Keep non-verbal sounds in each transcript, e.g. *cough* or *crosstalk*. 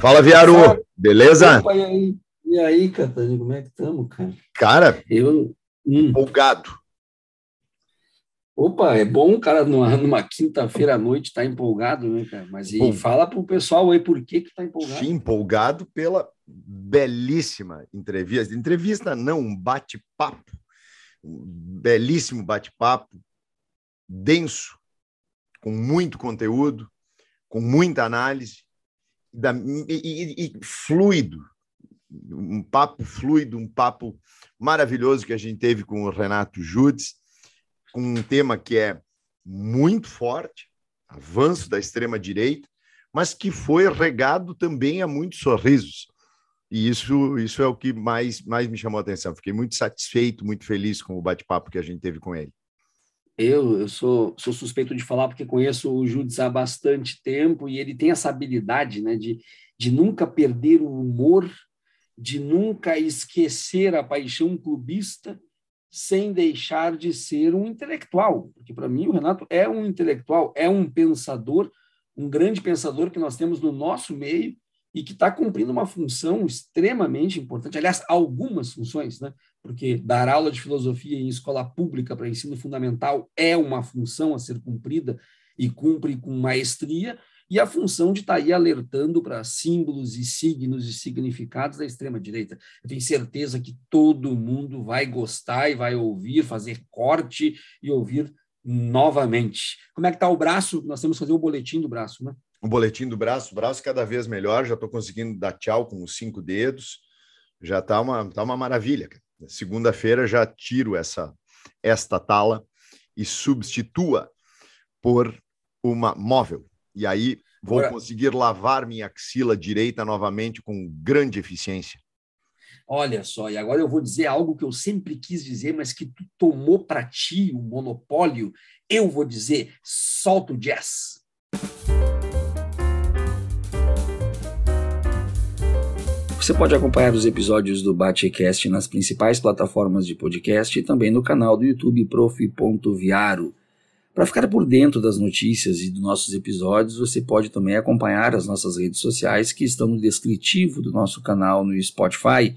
Fala, Viaru, beleza? Opa, e aí, e aí Catani, como é que estamos, cara? Cara, Eu. hum, empolgado. Opa, é bom, cara, numa, numa quinta-feira à noite estar empolgado, né, cara? Mas e fala pro pessoal aí por que que tá empolgado. Sim, empolgado pela belíssima entrevista. Entrevista não, um bate-papo. Um belíssimo bate-papo, denso, com muito conteúdo, com muita análise, da- e, e- fluido. Um papo fluido, um papo maravilhoso que a gente teve com o Renato Judes, com um tema que é muito forte, avanço da extrema-direita, mas que foi regado também a muitos sorrisos. E isso, isso é o que mais, mais me chamou a atenção. Fiquei muito satisfeito, muito feliz com o bate-papo que a gente teve com ele. Eu, eu sou, sou suspeito de falar porque conheço o Judes há bastante tempo e ele tem essa habilidade né, de, de nunca perder o humor, de nunca esquecer a paixão clubista, sem deixar de ser um intelectual. Porque, para mim, o Renato é um intelectual, é um pensador, um grande pensador que nós temos no nosso meio e que está cumprindo uma função extremamente importante. Aliás, algumas funções, né? porque dar aula de filosofia em escola pública para ensino fundamental é uma função a ser cumprida e cumpre com maestria, e a função de estar aí alertando para símbolos e signos e significados da extrema-direita. Eu tenho certeza que todo mundo vai gostar e vai ouvir, fazer corte e ouvir novamente. Como é que está o braço? Nós temos que fazer o boletim do braço, né? O boletim do braço, braço cada vez melhor, já estou conseguindo dar tchau com os cinco dedos, já está uma, tá uma maravilha. Segunda-feira já tiro essa esta tala e substitua por uma móvel. E aí vou Agora- conseguir lavar minha axila direita novamente com grande eficiência. Olha só, e agora eu vou dizer algo que eu sempre quis dizer, mas que tu tomou para ti o monopólio. Eu vou dizer, solta o jazz. Você pode acompanhar os episódios do Batecast nas principais plataformas de podcast e também no canal do YouTube prof.viaro. Para ficar por dentro das notícias e dos nossos episódios, você pode também acompanhar as nossas redes sociais que estão no descritivo do nosso canal no Spotify.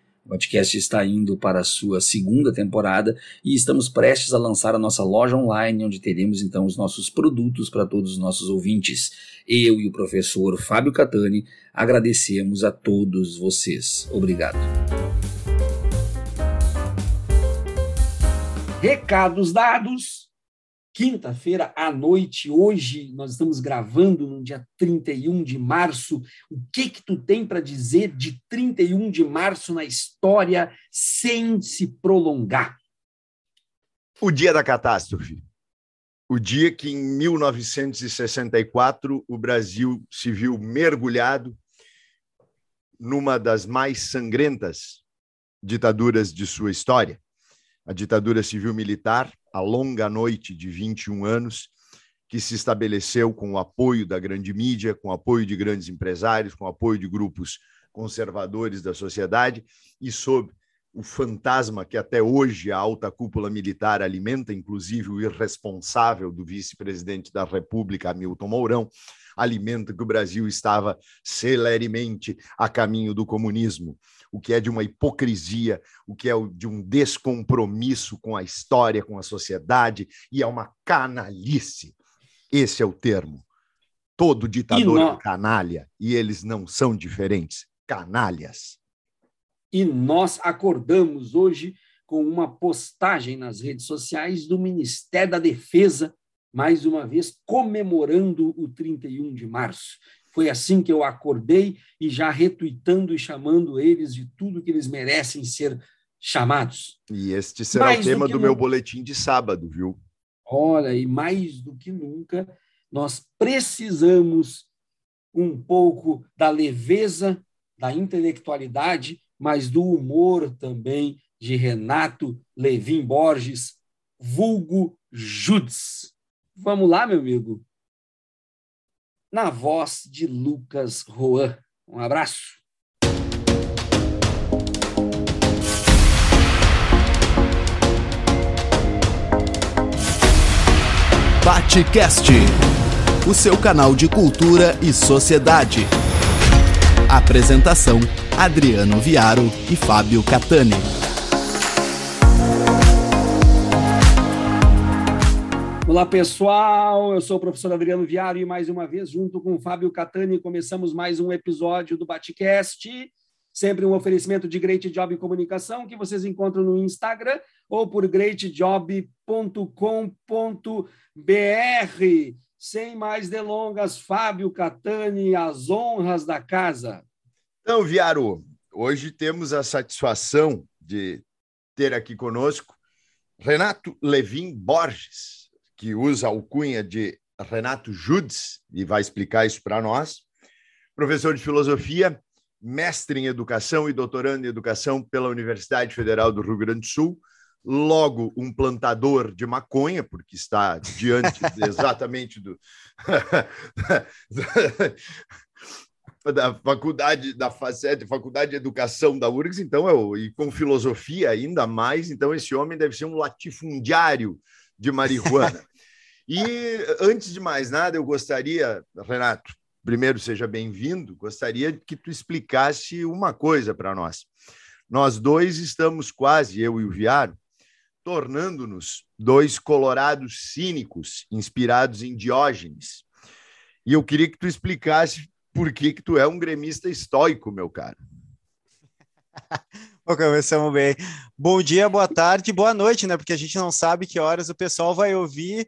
Podcast está indo para a sua segunda temporada e estamos prestes a lançar a nossa loja online, onde teremos então os nossos produtos para todos os nossos ouvintes. Eu e o professor Fábio Catani agradecemos a todos vocês. Obrigado. Recados dados. Quinta-feira à noite, hoje nós estamos gravando no dia 31 de março. O que que tu tem para dizer de 31 de março na história sem se prolongar? O dia da catástrofe. O dia que, em 1964, o Brasil se viu mergulhado numa das mais sangrentas ditaduras de sua história. A ditadura civil-militar, a longa noite de 21 anos, que se estabeleceu com o apoio da grande mídia, com o apoio de grandes empresários, com o apoio de grupos conservadores da sociedade e sob o fantasma que até hoje a alta cúpula militar alimenta, inclusive o irresponsável do vice-presidente da República, Hamilton Mourão, alimenta que o Brasil estava celeremente a caminho do comunismo, o que é de uma hipocrisia, o que é de um descompromisso com a história, com a sociedade, e é uma canalice. Esse é o termo. Todo ditador é canalha, e eles não são diferentes. Canalhas. E nós acordamos hoje com uma postagem nas redes sociais do Ministério da Defesa, mais uma vez comemorando o 31 de março. Foi assim que eu acordei e já retuitando e chamando eles de tudo que eles merecem ser chamados. E este será mais o tema do, do meu boletim de sábado, viu? Olha, e mais do que nunca, nós precisamos um pouco da leveza, da intelectualidade, mas do humor também de Renato Levin Borges, vulgo Judes. Vamos lá, meu amigo? Na voz de Lucas Roan. Um abraço. Batecast, o seu canal de cultura e sociedade. Apresentação: Adriano Viaro e Fábio Catani. Olá, pessoal. Eu sou o professor Adriano Viaro e mais uma vez, junto com o Fábio Catani, começamos mais um episódio do Batecast. Sempre um oferecimento de Great Job Comunicação que vocês encontram no Instagram ou por greatjob.com.br. Sem mais delongas, Fábio Catani, as honras da casa. Então, Viaro, hoje temos a satisfação de ter aqui conosco Renato Levin Borges que usa a alcunha de Renato Judes, e vai explicar isso para nós. Professor de filosofia, mestre em educação e doutorando em educação pela Universidade Federal do Rio Grande do Sul, logo um plantador de maconha, porque está diante *laughs* exatamente do *laughs* da faculdade da FACET, Faculdade de Educação da URGS, então eu, e com filosofia ainda mais, então esse homem deve ser um latifundiário de marihuana. *laughs* E antes de mais nada, eu gostaria, Renato, primeiro seja bem-vindo, gostaria que tu explicasse uma coisa para nós. Nós dois estamos quase, eu e o Viário, tornando-nos dois colorados cínicos, inspirados em Diógenes. E eu queria que tu explicasse por que, que tu é um gremista estoico, meu caro. *laughs* Começamos bem. Bom dia, boa tarde, boa noite, né? Porque a gente não sabe que horas o pessoal vai ouvir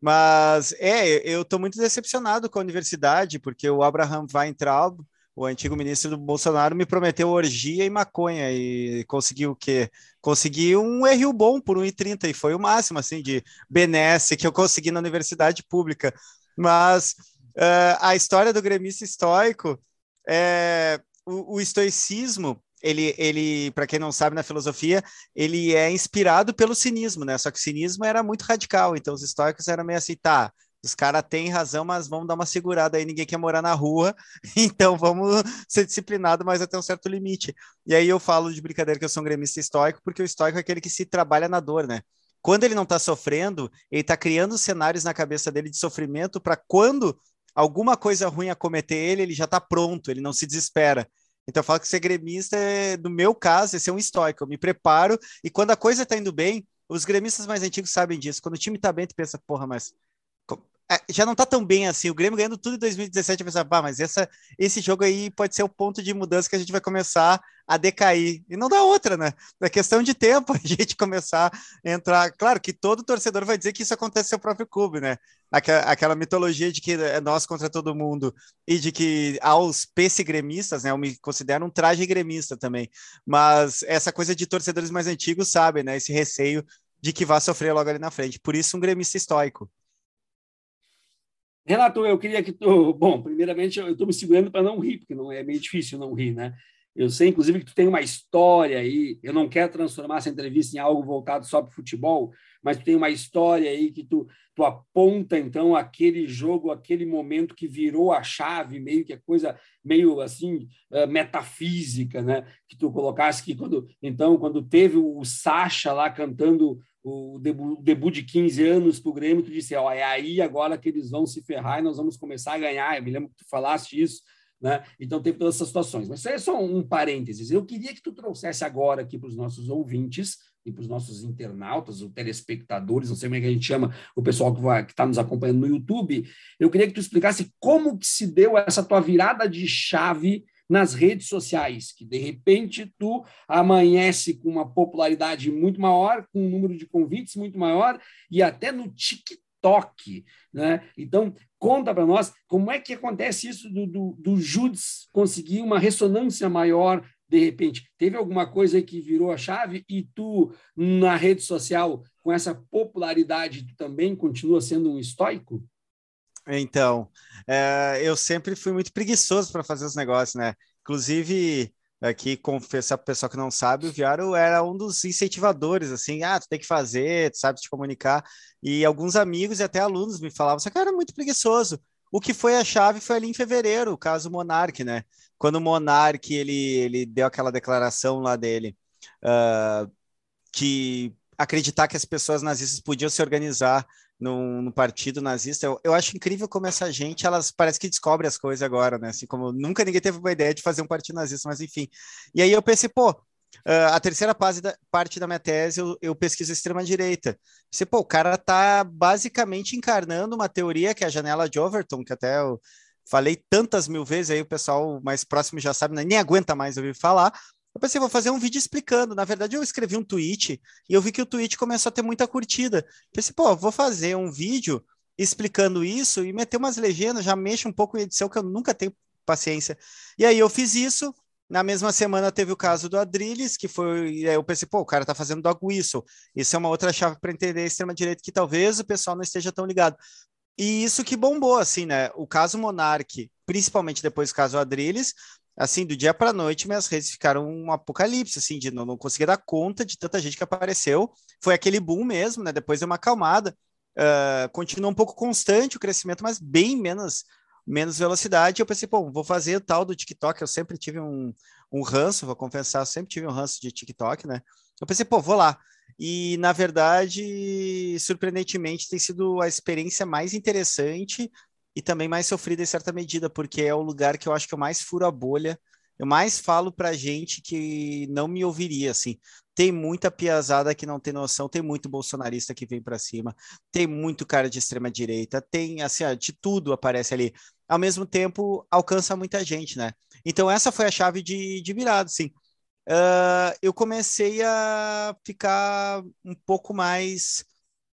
mas é, eu estou muito decepcionado com a universidade, porque o Abraham Weintraub, o antigo ministro do Bolsonaro, me prometeu orgia e maconha e conseguiu o quê? Conseguiu um RU bom por 1,30 e foi o máximo assim de benesse que eu consegui na universidade pública. Mas uh, a história do gremista estoico é o, o estoicismo ele, ele para quem não sabe na filosofia, ele é inspirado pelo cinismo, né? Só que o cinismo era muito radical, então os estoicos eram meio assim, tá, os caras têm razão, mas vamos dar uma segurada aí, ninguém quer morar na rua, *laughs* então vamos ser disciplinado, mas até um certo limite. E aí eu falo de brincadeira que eu sou um gremista estoico, porque o estoico é aquele que se trabalha na dor, né? Quando ele não está sofrendo, ele está criando cenários na cabeça dele de sofrimento para quando alguma coisa ruim acometer ele, ele já está pronto, ele não se desespera. Então falo que ser gremista, é, no meu caso, é ser um estoico. Eu me preparo e quando a coisa tá indo bem, os gremistas mais antigos sabem disso. Quando o time tá bem, tu pensa, porra, mas já não tá tão bem assim. O Grêmio ganhando tudo em 2017, eu pensava, mas essa, esse jogo aí pode ser o ponto de mudança que a gente vai começar a decair. E não dá outra, né? É questão de tempo *laughs* a gente começar a entrar. Claro que todo torcedor vai dizer que isso acontece no seu próprio clube, né? Aquela, aquela mitologia de que é nós contra todo mundo e de que aos PC gremistas, né? Eu me considero um traje gremista também. Mas essa coisa de torcedores mais antigos sabem, né? Esse receio de que vá sofrer logo ali na frente. Por isso, um gremista estoico. Renato, eu queria que tu. *laughs* Bom, primeiramente, eu estou me segurando para não rir, porque não é meio difícil não rir, né? Eu sei, inclusive, que tu tem uma história aí. Eu não quero transformar essa entrevista em algo voltado só para o futebol, mas tu tem uma história aí que tu, tu aponta, então, aquele jogo, aquele momento que virou a chave, meio que a coisa meio assim, uh, metafísica, né? Que tu colocasse que quando, então, quando teve o Sacha lá cantando o debut, de 15 anos para o Grêmio, tu disse, ó, é aí agora que eles vão se ferrar e nós vamos começar a ganhar. Eu me lembro que tu falaste isso, né? Então teve todas essas situações. Mas isso é só um parênteses. Eu queria que tu trouxesse agora aqui para os nossos ouvintes e para os nossos internautas, os telespectadores, não sei como é que a gente chama, o pessoal que está nos acompanhando no YouTube, eu queria que tu explicasse como que se deu essa tua virada de chave nas redes sociais, que de repente tu amanhece com uma popularidade muito maior, com um número de convites muito maior, e até no TikTok. Né? Então, conta para nós como é que acontece isso do, do, do Judes conseguir uma ressonância maior de repente, teve alguma coisa que virou a chave e tu, na rede social, com essa popularidade, tu também continua sendo um estoico? Então, é, eu sempre fui muito preguiçoso para fazer os negócios, né? Inclusive, aqui confessar para o pessoal que não sabe, o Viaro era um dos incentivadores, assim, ah, tu tem que fazer, tu sabe te comunicar, e alguns amigos e até alunos me falavam, só que eu era muito preguiçoso. O que foi a chave foi ali em fevereiro, o caso Monark, né? Quando o Monark, ele, ele deu aquela declaração lá dele, uh, que acreditar que as pessoas nazistas podiam se organizar no, partido nazista. Eu, eu, acho incrível como essa gente, elas parece que descobre as coisas agora, né? Assim como nunca ninguém teve uma ideia de fazer um partido nazista, mas enfim. E aí eu pensei, pô, Uh, a terceira da, parte da minha tese eu, eu pesquiso extrema-direita. Você, pô, o cara tá basicamente encarnando uma teoria que é a janela de Overton, que até eu falei tantas mil vezes, aí o pessoal mais próximo já sabe, né? nem aguenta mais ouvir falar, eu pensei, vou fazer um vídeo explicando. Na verdade, eu escrevi um tweet e eu vi que o tweet começou a ter muita curtida. Pensei, pô, vou fazer um vídeo explicando isso e meter umas legendas, já mexo um pouco em edição, que eu nunca tenho paciência. E aí eu fiz isso. Na mesma semana teve o caso do Adrilles, que foi. Eu pensei, pô, o cara tá fazendo dog whistle. Isso é uma outra chave para entender a extrema-direita que talvez o pessoal não esteja tão ligado. E isso que bombou, assim, né? O caso Monark, principalmente depois do caso Adrilles, assim, do dia para noite, minhas redes ficaram um apocalipse, assim, de não, não dar conta de tanta gente que apareceu. Foi aquele boom mesmo, né? Depois deu uma acalmada. Uh, continua um pouco constante o crescimento, mas bem menos menos velocidade. Eu pensei, pô, vou fazer o tal do TikTok. Eu sempre tive um, um ranço, vou confessar, sempre tive um ranço de TikTok, né? Eu pensei, pô, vou lá. E, na verdade, surpreendentemente, tem sido a experiência mais interessante e também mais sofrida em certa medida, porque é o lugar que eu acho que eu mais furo a bolha, eu mais falo para gente que não me ouviria, assim. Tem muita piazada que não tem noção, tem muito bolsonarista que vem para cima, tem muito cara de extrema direita, tem assim, de tudo aparece ali. Ao mesmo tempo, alcança muita gente, né? Então essa foi a chave de, de virado, sim. Uh, eu comecei a ficar um pouco mais,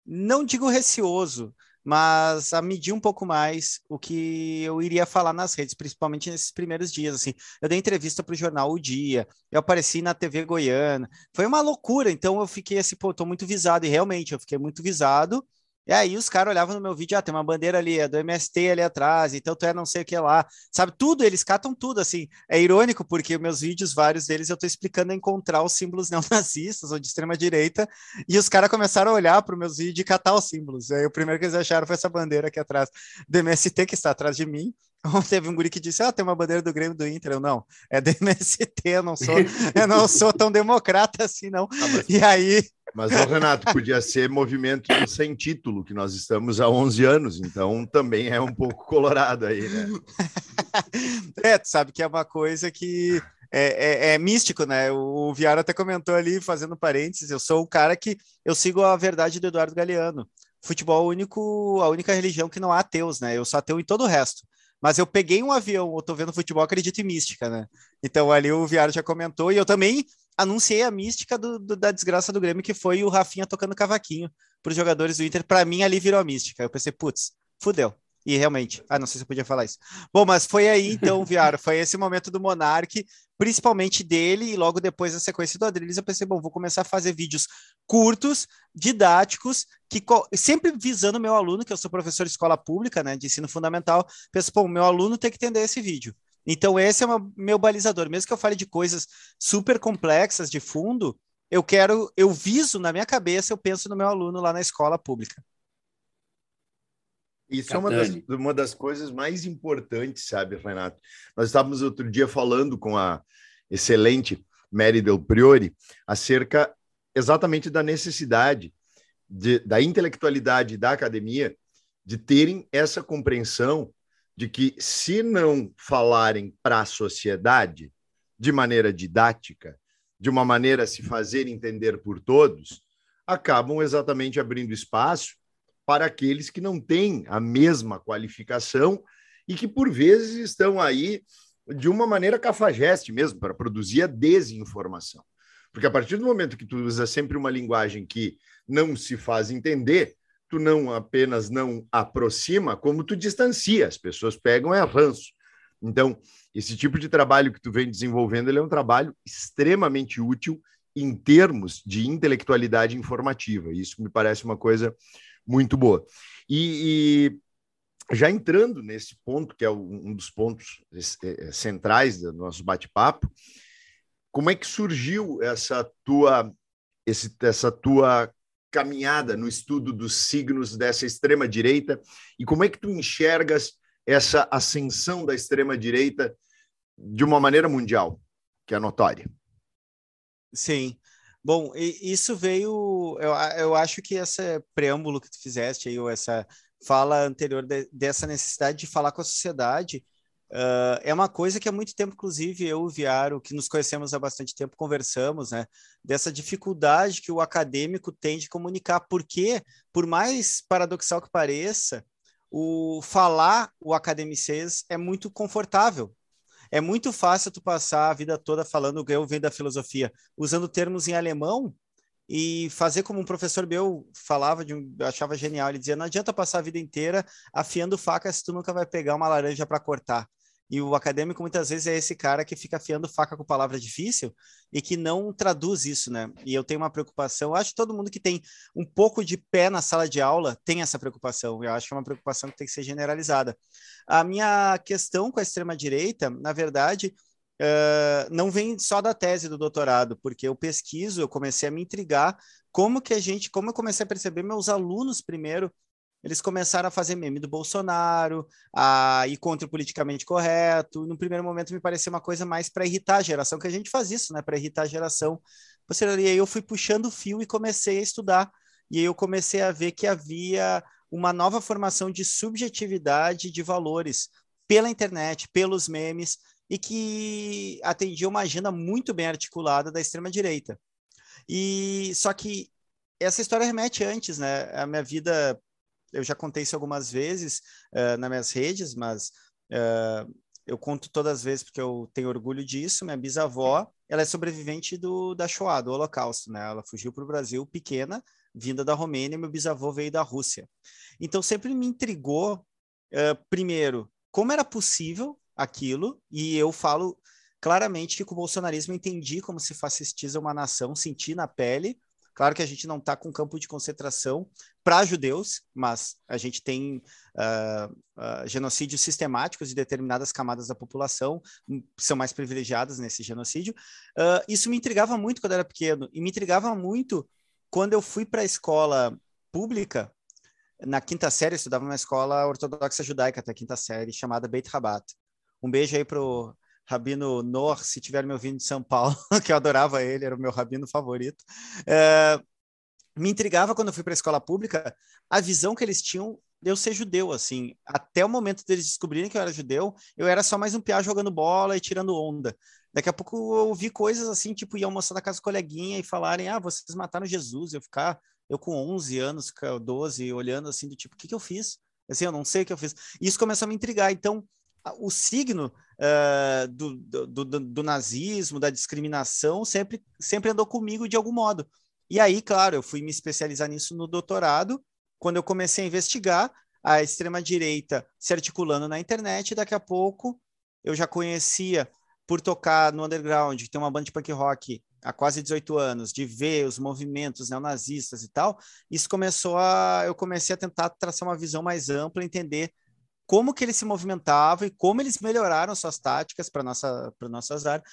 não digo receoso, mas a medir um pouco mais o que eu iria falar nas redes, principalmente nesses primeiros dias. Assim, eu dei entrevista para o jornal O Dia, eu apareci na TV Goiana, foi uma loucura. Então eu fiquei assim, pô, tô muito visado e realmente eu fiquei muito visado. E aí os caras olhavam no meu vídeo, ah, tem uma bandeira ali, é do MST ali atrás, então tu é não sei o que lá. Sabe, tudo, eles catam tudo, assim. É irônico, porque meus vídeos, vários deles, eu tô explicando encontrar os símbolos *laughs* neonazistas ou de extrema-direita, e os caras começaram a olhar para os meus vídeos e catar os símbolos. Aí o primeiro que eles acharam foi essa bandeira aqui atrás do MST, que está atrás de mim. *laughs* Teve um guri que disse, ah, tem uma bandeira do Grêmio do Inter. Eu, não, é do *laughs* MST, eu não sou, eu não sou tão democrata assim, não. Ah, mas... E aí mas o Renato podia ser movimento sem título, que nós estamos há 11 anos, então também é um pouco colorado aí, né? *laughs* é, tu sabe que é uma coisa que é, é, é, místico, né? O, o Viara até comentou ali, fazendo parênteses, eu sou o cara que eu sigo a verdade do Eduardo Galeano. Futebol é único, a única religião que não há ateus, né? Eu sou ateu em todo o resto. Mas eu peguei um avião, eu tô vendo futebol, acredito em mística, né? Então ali o Viara já comentou, e eu também anunciei a mística do, do, da desgraça do Grêmio, que foi o Rafinha tocando cavaquinho para os jogadores do Inter. Para mim, ali virou a mística. Eu pensei, putz, fudeu. E realmente, ah, não sei se eu podia falar isso. Bom, mas foi aí então, Viaro, foi esse momento do Monark, principalmente dele, e logo depois a sequência do Adriles, eu pensei, bom, vou começar a fazer vídeos curtos, didáticos, que sempre visando meu aluno, que eu sou professor de escola pública, né, de ensino fundamental, penso, pô, meu aluno tem que entender esse vídeo. Então, esse é o meu balizador. Mesmo que eu fale de coisas super complexas de fundo, eu quero, eu viso na minha cabeça, eu penso no meu aluno lá na escola pública. Isso é uma das, uma das coisas mais importantes, sabe, Renato? Nós estávamos outro dia falando com a excelente Mary Del Priori acerca exatamente da necessidade de, da intelectualidade da academia de terem essa compreensão de que, se não falarem para a sociedade de maneira didática, de uma maneira a se fazer entender por todos, acabam exatamente abrindo espaço para aqueles que não têm a mesma qualificação e que, por vezes, estão aí de uma maneira cafajeste mesmo, para produzir a desinformação. Porque a partir do momento que tu usa sempre uma linguagem que não se faz entender, tu não apenas não aproxima, como tu distancia. As pessoas pegam é ranço. Então, esse tipo de trabalho que tu vem desenvolvendo, ele é um trabalho extremamente útil em termos de intelectualidade informativa. Isso me parece uma coisa muito boa. E, e já entrando nesse ponto, que é um dos pontos é, é, centrais do nosso bate-papo, como é que surgiu essa tua, esse, essa tua caminhada no estudo dos signos dessa extrema direita e como é que tu enxergas essa ascensão da extrema direita de uma maneira mundial, que é notória? Sim. Bom, isso veio. Eu, eu acho que esse preâmbulo que tu fizeste aí, ou essa fala anterior de, dessa necessidade de falar com a sociedade, uh, é uma coisa que há muito tempo, inclusive, eu e o Viaro, que nos conhecemos há bastante tempo, conversamos, né? Dessa dificuldade que o acadêmico tem de comunicar, porque, por mais paradoxal que pareça, o falar o academicês é muito confortável. É muito fácil tu passar a vida toda falando eu venho da filosofia, usando termos em alemão e fazer como um professor meu falava, de achava genial, ele dizia, não adianta passar a vida inteira afiando faca se tu nunca vai pegar uma laranja para cortar. E o acadêmico muitas vezes é esse cara que fica afiando faca com palavra difícil e que não traduz isso, né? E eu tenho uma preocupação, acho que todo mundo que tem um pouco de pé na sala de aula tem essa preocupação. Eu acho que é uma preocupação que tem que ser generalizada. A minha questão com a extrema-direita, na verdade, uh, não vem só da tese do doutorado, porque eu pesquiso, eu comecei a me intrigar como que a gente, como eu comecei a perceber meus alunos primeiro eles começaram a fazer meme do Bolsonaro, a ir contra o politicamente correto. No primeiro momento me parecia uma coisa mais para irritar a geração, que a gente faz isso, né? Para irritar a geração. E aí eu fui puxando o fio e comecei a estudar. E aí eu comecei a ver que havia uma nova formação de subjetividade de valores pela internet, pelos memes, e que atendia uma agenda muito bem articulada da extrema-direita. E só que essa história remete antes, né? A minha vida eu já contei isso algumas vezes uh, nas minhas redes, mas uh, eu conto todas as vezes porque eu tenho orgulho disso. Minha bisavó, ela é sobrevivente do, da Shoah, do Holocausto, né? Ela fugiu para o Brasil pequena, vinda da Romênia, meu bisavô veio da Rússia. Então sempre me intrigou, uh, primeiro, como era possível aquilo, e eu falo claramente que com o bolsonarismo entendi como se fascistiza uma nação, senti na pele, Claro que a gente não está com campo de concentração para judeus, mas a gente tem uh, uh, genocídios sistemáticos de determinadas camadas da população, hum, são mais privilegiadas nesse genocídio. Uh, isso me intrigava muito quando eu era pequeno, e me intrigava muito quando eu fui para a escola pública, na quinta série, eu estudava numa escola ortodoxa judaica até a quinta série, chamada Beit Rabat. Um beijo aí pro Rabino Nor, se tiver me ouvindo de São Paulo, *laughs* que eu adorava ele, era o meu rabino favorito. É, me intrigava quando eu fui para a escola pública a visão que eles tinham de eu ser judeu, assim. Até o momento deles descobrirem que eu era judeu, eu era só mais um piá jogando bola e tirando onda. Daqui a pouco eu vi coisas assim, tipo, ir almoçar na casa coleguinha e falarem, ah, vocês mataram Jesus. Eu ficar, eu com 11 anos, 12, olhando assim, do tipo, o que, que eu fiz? Assim, eu não sei o que eu fiz. E isso começou a me intrigar. Então, o signo uh, do, do, do, do, nazismo, da discriminação, sempre, sempre andou comigo de algum modo. E aí, claro, eu fui me especializar nisso no doutorado, quando eu comecei a investigar a extrema-direita se articulando na internet, daqui a pouco eu já conhecia, por tocar no underground, tem uma banda de punk rock há quase 18 anos, de ver os movimentos neonazistas e tal, isso começou a. Eu comecei a tentar traçar uma visão mais ampla, entender como que eles se movimentavam e como eles melhoraram suas táticas para nossa para nosso azar.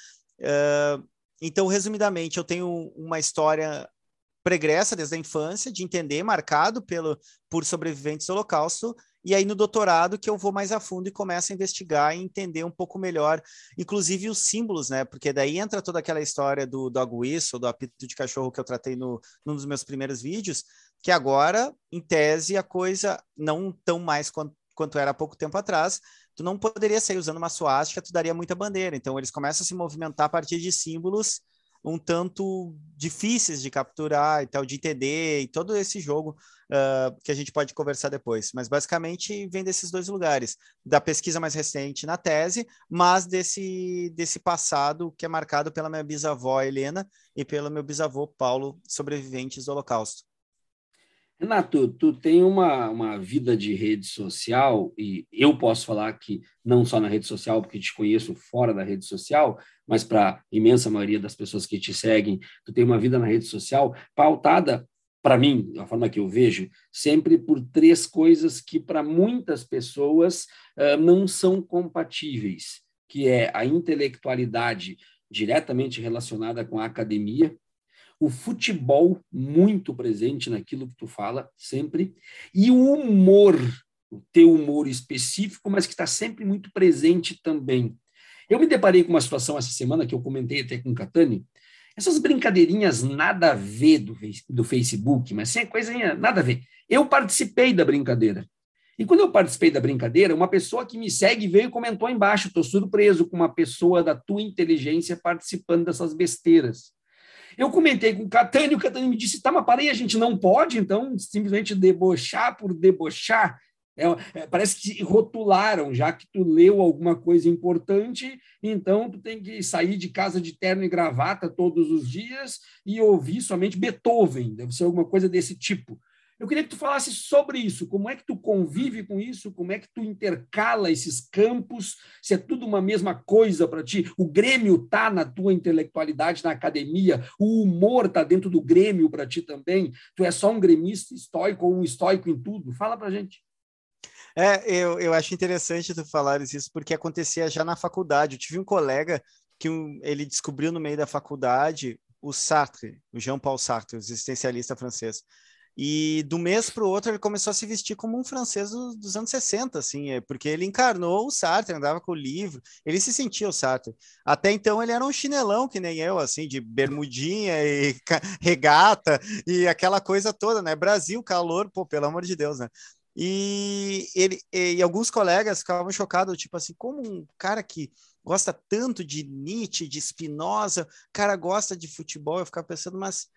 Uh, então, resumidamente, eu tenho uma história pregressa desde a infância de entender, marcado pelo por sobreviventes do Holocausto. E aí no doutorado que eu vou mais a fundo e começo a investigar e entender um pouco melhor, inclusive os símbolos, né? Porque daí entra toda aquela história do dog whistle, do apito de cachorro que eu tratei no, num dos meus primeiros vídeos, que agora, em tese, a coisa não tão mais quanto quanto era há pouco tempo atrás, tu não poderia sair usando uma suástica, tu daria muita bandeira. Então, eles começam a se movimentar a partir de símbolos um tanto difíceis de capturar e tal, de entender, e todo esse jogo uh, que a gente pode conversar depois. Mas, basicamente, vem desses dois lugares. Da pesquisa mais recente na tese, mas desse, desse passado que é marcado pela minha bisavó Helena e pelo meu bisavô Paulo, sobreviventes do Holocausto. Renato, tu tem uma, uma vida de rede social, e eu posso falar que não só na rede social, porque te conheço fora da rede social, mas para a imensa maioria das pessoas que te seguem, tu tem uma vida na rede social pautada, para mim, da forma que eu vejo, sempre por três coisas que para muitas pessoas uh, não são compatíveis, que é a intelectualidade diretamente relacionada com a academia, o futebol muito presente naquilo que tu fala, sempre, e o humor, o teu humor específico, mas que está sempre muito presente também. Eu me deparei com uma situação essa semana que eu comentei até com o Catani, essas brincadeirinhas nada a ver do, do Facebook, mas sem coisinha nada a ver. Eu participei da brincadeira. E quando eu participei da brincadeira, uma pessoa que me segue veio e comentou embaixo: estou surpreso com uma pessoa da tua inteligência participando dessas besteiras. Eu comentei com o Catani, o Catani me disse: tá, mas parei, a gente não pode, então, simplesmente debochar por debochar. É, é, parece que rotularam, já que tu leu alguma coisa importante, então tu tem que sair de casa de terno e gravata todos os dias e ouvir somente Beethoven, deve ser alguma coisa desse tipo. Eu queria que tu falasse sobre isso, como é que tu convive com isso, como é que tu intercala esses campos, se é tudo uma mesma coisa para ti. O Grêmio tá na tua intelectualidade na academia, o humor tá dentro do Grêmio para ti também. Tu é só um gremista estoico ou um estoico em tudo? Fala para gente. É, eu, eu acho interessante tu falares isso, porque acontecia já na faculdade. Eu tive um colega que um, ele descobriu no meio da faculdade o Sartre, o Jean-Paul Sartre, o existencialista francês. E do mês para o outro ele começou a se vestir como um francês dos, anos 60, assim, é, porque ele encarnou o Sartre, andava com o livro, ele se sentia o Sartre. Até então ele era um chinelão que nem eu, assim, de bermudinha e *laughs* regata e aquela coisa toda, né? Brasil, calor, pô, pelo amor de Deus, né? E ele e alguns colegas ficavam chocados, tipo assim, como um cara que gosta tanto de Nietzsche, de Spinoza, cara gosta de futebol, eu ficava pensando, mas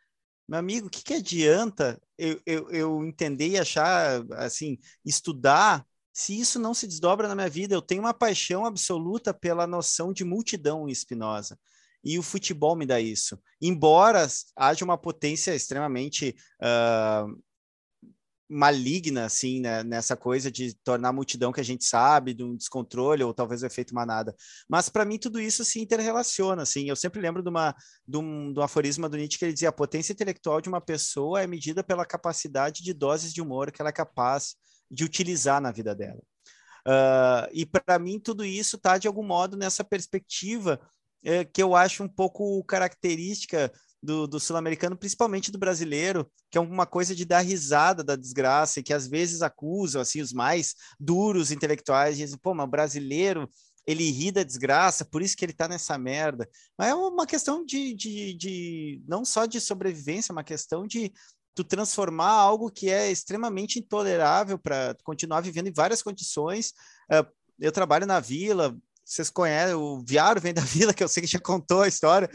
meu amigo, o que, que adianta eu, eu, eu entender e achar, assim, estudar, se isso não se desdobra na minha vida? Eu tenho uma paixão absoluta pela noção de multidão em Spinoza. E o futebol me dá isso. Embora haja uma potência extremamente uh, maligna, assim, né, nessa coisa de tornar a multidão que a gente sabe, de um descontrole, ou talvez o efeito manada. Mas, para mim, tudo isso se interrelaciona, assim. Eu sempre lembro de, uma, de, um, de um aforisma do Nietzsche que ele dizia, a potência intelectual de uma pessoa é medida pela capacidade de doses de humor que ela é capaz de utilizar na vida dela. Uh, e, para mim, tudo isso está, de algum modo, nessa perspectiva eh, que eu acho um pouco característica do, do sul-americano, principalmente do brasileiro, que é uma coisa de dar risada da desgraça e que às vezes acusam assim os mais duros intelectuais, dizem, pô, mas brasileiro ele ri da desgraça, por isso que ele tá nessa merda. Mas é uma questão de, de, de não só de sobrevivência, é uma questão de tu transformar algo que é extremamente intolerável para continuar vivendo em várias condições. Uh, eu trabalho na vila, vocês conhecem, o Viário vem da *laughs* vila, que eu sei que já contou a história.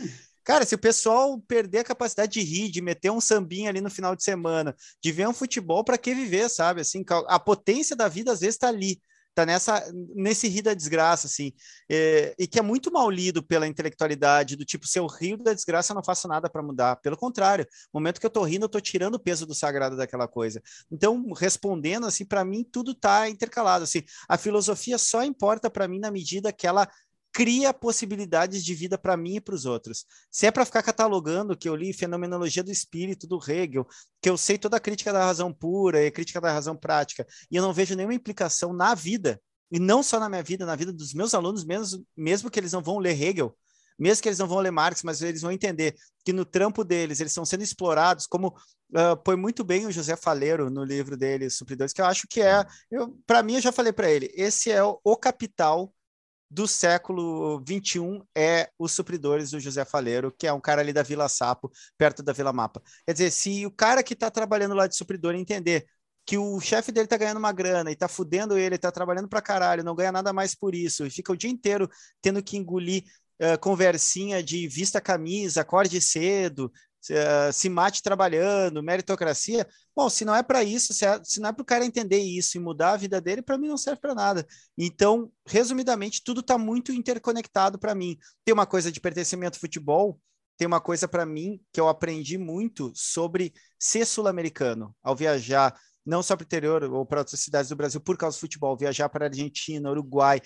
Cara, se o pessoal perder a capacidade de rir, de meter um sambinha ali no final de semana, de ver um futebol, para que viver, sabe? Assim, a potência da vida às vezes está ali, tá nessa nesse rir da desgraça, assim, é, e que é muito mal lido pela intelectualidade, do tipo, se eu rio da desgraça, eu não faço nada para mudar. Pelo contrário, no momento que eu tô rindo, eu tô tirando o peso do sagrado daquela coisa. Então, respondendo assim, para mim tudo tá intercalado, assim. A filosofia só importa para mim na medida que ela cria possibilidades de vida para mim e para os outros. Se é para ficar catalogando que eu li Fenomenologia do Espírito do Hegel, que eu sei toda a crítica da razão pura e a crítica da razão prática, e eu não vejo nenhuma implicação na vida, e não só na minha vida, na vida dos meus alunos, mesmo, mesmo que eles não vão ler Hegel, mesmo que eles não vão ler Marx, mas eles vão entender que no trampo deles eles estão sendo explorados, como uh, põe muito bem o José Faleiro no livro dele, Supridores, que eu acho que é, para mim, eu já falei para ele, esse é o, o capital do século XXI é os supridores do José Faleiro, que é um cara ali da Vila Sapo, perto da Vila Mapa. Quer dizer, se o cara que está trabalhando lá de supridor entender que o chefe dele tá ganhando uma grana e tá fudendo ele, tá trabalhando pra caralho, não ganha nada mais por isso, e fica o dia inteiro tendo que engolir uh, conversinha de vista camisa, acorde cedo, se, uh, se mate trabalhando, meritocracia. Bom, se não é para isso, se, é, se não é para o cara entender isso e mudar a vida dele, para mim não serve para nada. Então, resumidamente, tudo está muito interconectado para mim. Tem uma coisa de pertencimento ao futebol, tem uma coisa para mim que eu aprendi muito sobre ser sul-americano ao viajar não só para o interior ou para outras cidades do Brasil por causa do futebol, viajar para a Argentina, Uruguai,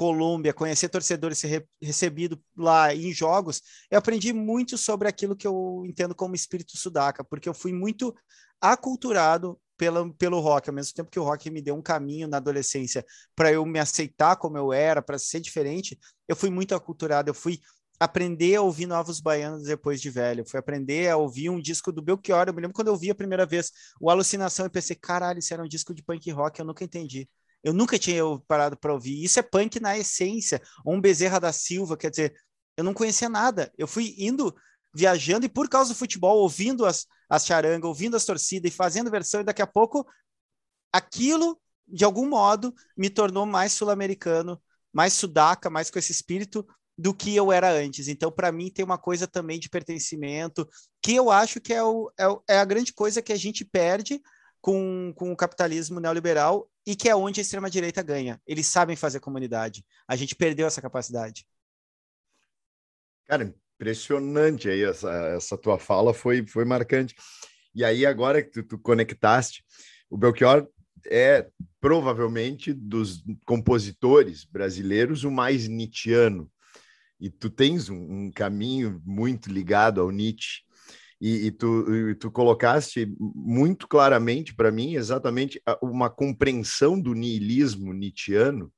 Colômbia, conhecer torcedores, ser re recebido lá em jogos, eu aprendi muito sobre aquilo que eu entendo como espírito sudaca, porque eu fui muito aculturado pelo, pelo rock, ao mesmo tempo que o rock me deu um caminho na adolescência para eu me aceitar como eu era, para ser diferente, eu fui muito aculturado, eu fui aprender a ouvir Novos Baianos depois de velho, fui aprender a ouvir um disco do Belchior, eu me lembro quando eu vi a primeira vez o Alucinação, eu pensei, caralho, isso era um disco de punk rock, eu nunca entendi. Eu nunca tinha parado para ouvir. Isso é punk na essência. Ou um Bezerra da Silva, quer dizer, eu não conhecia nada. Eu fui indo, viajando, e por causa do futebol, ouvindo as, as charangas, ouvindo as torcidas e fazendo versão, e daqui a pouco aquilo, de algum modo, me tornou mais sul-americano, mais sudaca, mais com esse espírito do que eu era antes. Então, para mim, tem uma coisa também de pertencimento, que eu acho que é, o, é, é a grande coisa que a gente perde com, com o capitalismo neoliberal e que é onde a extrema-direita ganha. Eles sabem fazer comunidade. A gente perdeu essa capacidade. Cara, impressionante aí essa, essa tua fala, foi, foi marcante. E aí, agora que tu, tu conectaste, o Belchior é provavelmente dos compositores brasileiros o mais Nietzscheano e tu tens um, um caminho muito ligado ao Nietzsche, e, e, tu, e tu colocaste muito claramente para mim exatamente uma compreensão do niilismo nietzschiano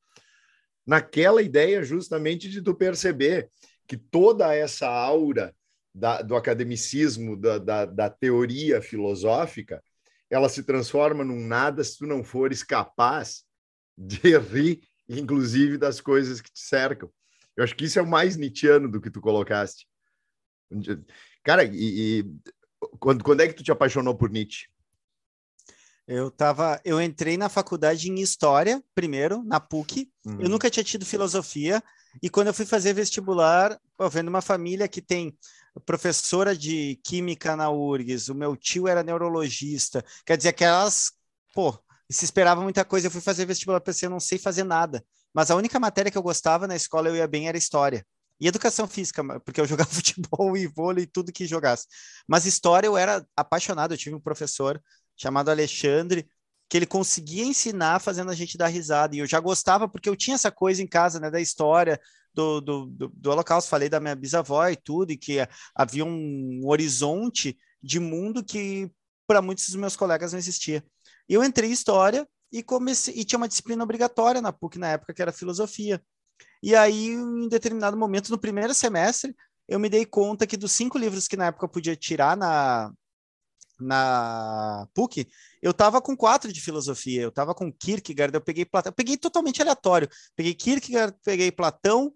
naquela ideia justamente de tu perceber que toda essa aura da, do academicismo, da, da, da, teoria filosófica, ela se transforma num nada se tu não fores capaz de rir, inclusive, das coisas que te cercam. Eu acho que isso é o mais Nietzscheano do que tu colocaste. Cara, e, e quando, quando é que tu te apaixonou por Nietzsche? Eu tava, eu entrei na faculdade em história primeiro, na PUC. Uhum. Eu nunca tinha tido filosofia e quando eu fui fazer vestibular, eu vendo uma família que tem professora de química na URGS, o meu tio era neurologista, quer dizer que elas, pô, se esperava muita coisa. Eu fui fazer vestibular, pensei, eu não sei fazer nada. Mas a única matéria que eu gostava na escola, eu ia bem, era história. E educação física, porque eu *laughs* jogava futebol e vôlei, tudo que jogasse. Mas história eu era apaixonado. Eu tive um professor chamado Alexandre, que ele conseguia ensinar fazendo a gente dar risada. E eu já gostava, porque eu tinha essa coisa em casa, né, da história, do, do, do, do Holocausto. Falei da minha bisavó e tudo, e que havia um horizonte de mundo que para muitos dos meus colegas não existia. Eu entrei em história e comecei e tinha uma disciplina obrigatória na PUC na época que era filosofia. E aí, em determinado momento, no primeiro semestre, eu me dei conta que dos cinco livros que na época eu podia tirar na, na PUC, eu tava com quatro de filosofia, eu tava com Kierkegaard, eu peguei Platão, eu peguei totalmente aleatório. Peguei Kierkegaard, peguei Platão,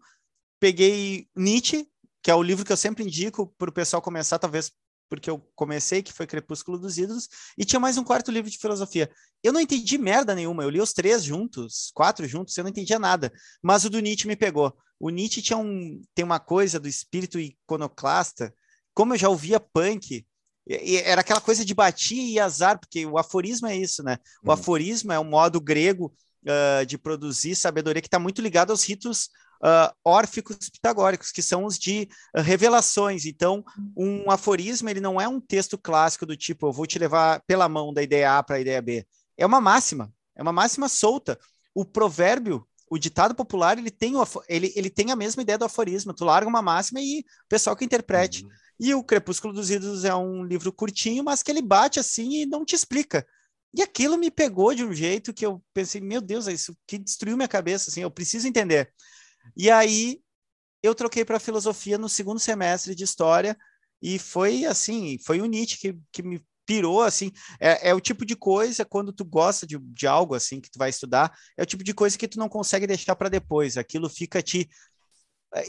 peguei Nietzsche, que é o livro que eu sempre indico para o pessoal começar, talvez porque eu comecei, que foi Crepúsculo dos Ídolos, e tinha mais um quarto livro de filosofia. Eu não entendi merda nenhuma, eu li os três juntos, quatro juntos, eu não entendia nada, mas o do Nietzsche me pegou. O Nietzsche tinha um, tem uma coisa do espírito iconoclasta, como eu já ouvia punk, e era aquela coisa de batia e azar, porque o aforismo é isso, né? O hum. aforismo é um modo grego uh, de produzir sabedoria que está muito ligado aos ritos uh, órficos pitagóricos, que são os de uh, revelações. Então, um aforismo ele não é um texto clássico do tipo, eu vou te levar pela mão da ideia A para a ideia B. É uma máxima, é uma máxima solta. O provérbio, o ditado popular, ele tem, o, ele, ele tem a mesma ideia do aforismo. Tu larga uma máxima e o pessoal que interprete. Uhum. E o Crepúsculo dos Ídolos é um livro curtinho, mas que ele bate assim e não te explica. E aquilo me pegou de um jeito que eu pensei, meu Deus, é isso que destruiu minha cabeça, assim, eu preciso entender. E aí eu troquei para filosofia no segundo semestre de história e foi assim, foi o Nietzsche que, que me pirou, assim, é, é, o tipo de coisa, quando tu gosta de, de algo, assim, que tu vai estudar, é o tipo de coisa que tu não consegue deixar para depois, aquilo fica te...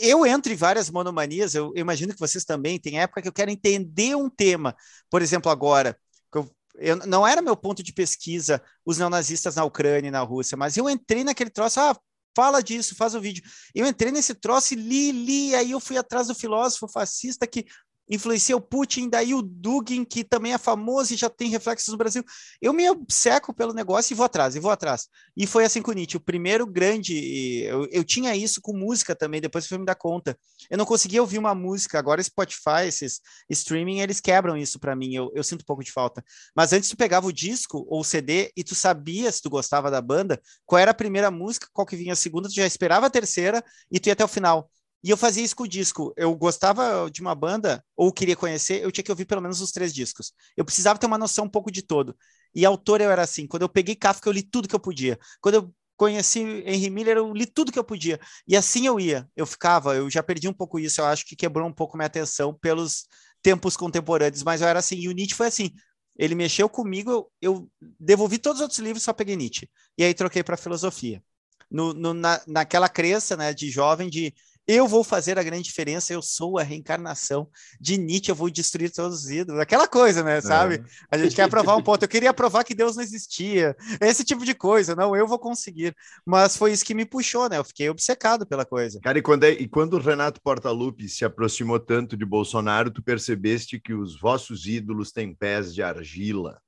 Eu entro em várias monomanias, eu, imagino que vocês também, tem época que eu quero entender um tema, por exemplo, agora, eu, eu, não era meu ponto de pesquisa os neonazistas na Ucrânia e na Rússia, mas eu entrei naquele troço, ah, fala disso, faz o vídeo. Eu entrei nesse troço e li, li, aí eu fui atrás do filósofo fascista que influencia o Putin, daí o Dugin, que também é famoso e já tem reflexos no Brasil. Eu me obceco pelo negócio e vou atrás, e vou atrás. E foi assim com o Nietzsche. O primeiro grande. Eu, eu tinha isso com música também, depois fui me dar conta. Eu não conseguia ouvir uma música. Agora, Spotify, esses streaming, eles quebram isso para mim. Eu, eu sinto um pouco de falta. Mas antes tu pegava o disco ou o CD e tu sabia se tu gostava da banda, qual era a primeira música, qual que vinha a segunda, tu já esperava a terceira e tu ia até o final. E eu fazia isso com o disco. Eu gostava de uma banda, ou queria conhecer, eu tinha que ouvir pelo menos os três discos. Eu precisava ter uma noção um pouco de todo. E autor eu era assim. Quando eu peguei Kafka, eu li tudo que eu podia. Quando eu conheci Henry Miller, eu li tudo que eu podia. E assim eu ia. Eu ficava, eu já perdi um pouco isso. Eu acho que quebrou um pouco minha atenção pelos tempos contemporâneos. Mas eu era assim. E o Nietzsche foi assim. Ele mexeu comigo, eu, eu devolvi todos os outros livros, só peguei Nietzsche. E aí troquei para filosofia. No, no, na, naquela crença né, de jovem de eu vou fazer a grande diferença, eu sou a reencarnação de Nietzsche, eu vou destruir todos os ídolos. Aquela coisa, né, sabe? É. A gente quer provar um ponto. Eu queria provar que Deus não existia. Esse tipo de coisa. Não, eu vou conseguir. Mas foi isso que me puxou, né? Eu fiquei obcecado pela coisa. Cara, e quando, é, e quando o Renato Portaluppi se aproximou tanto de Bolsonaro, tu percebeste que os vossos ídolos têm pés de argila.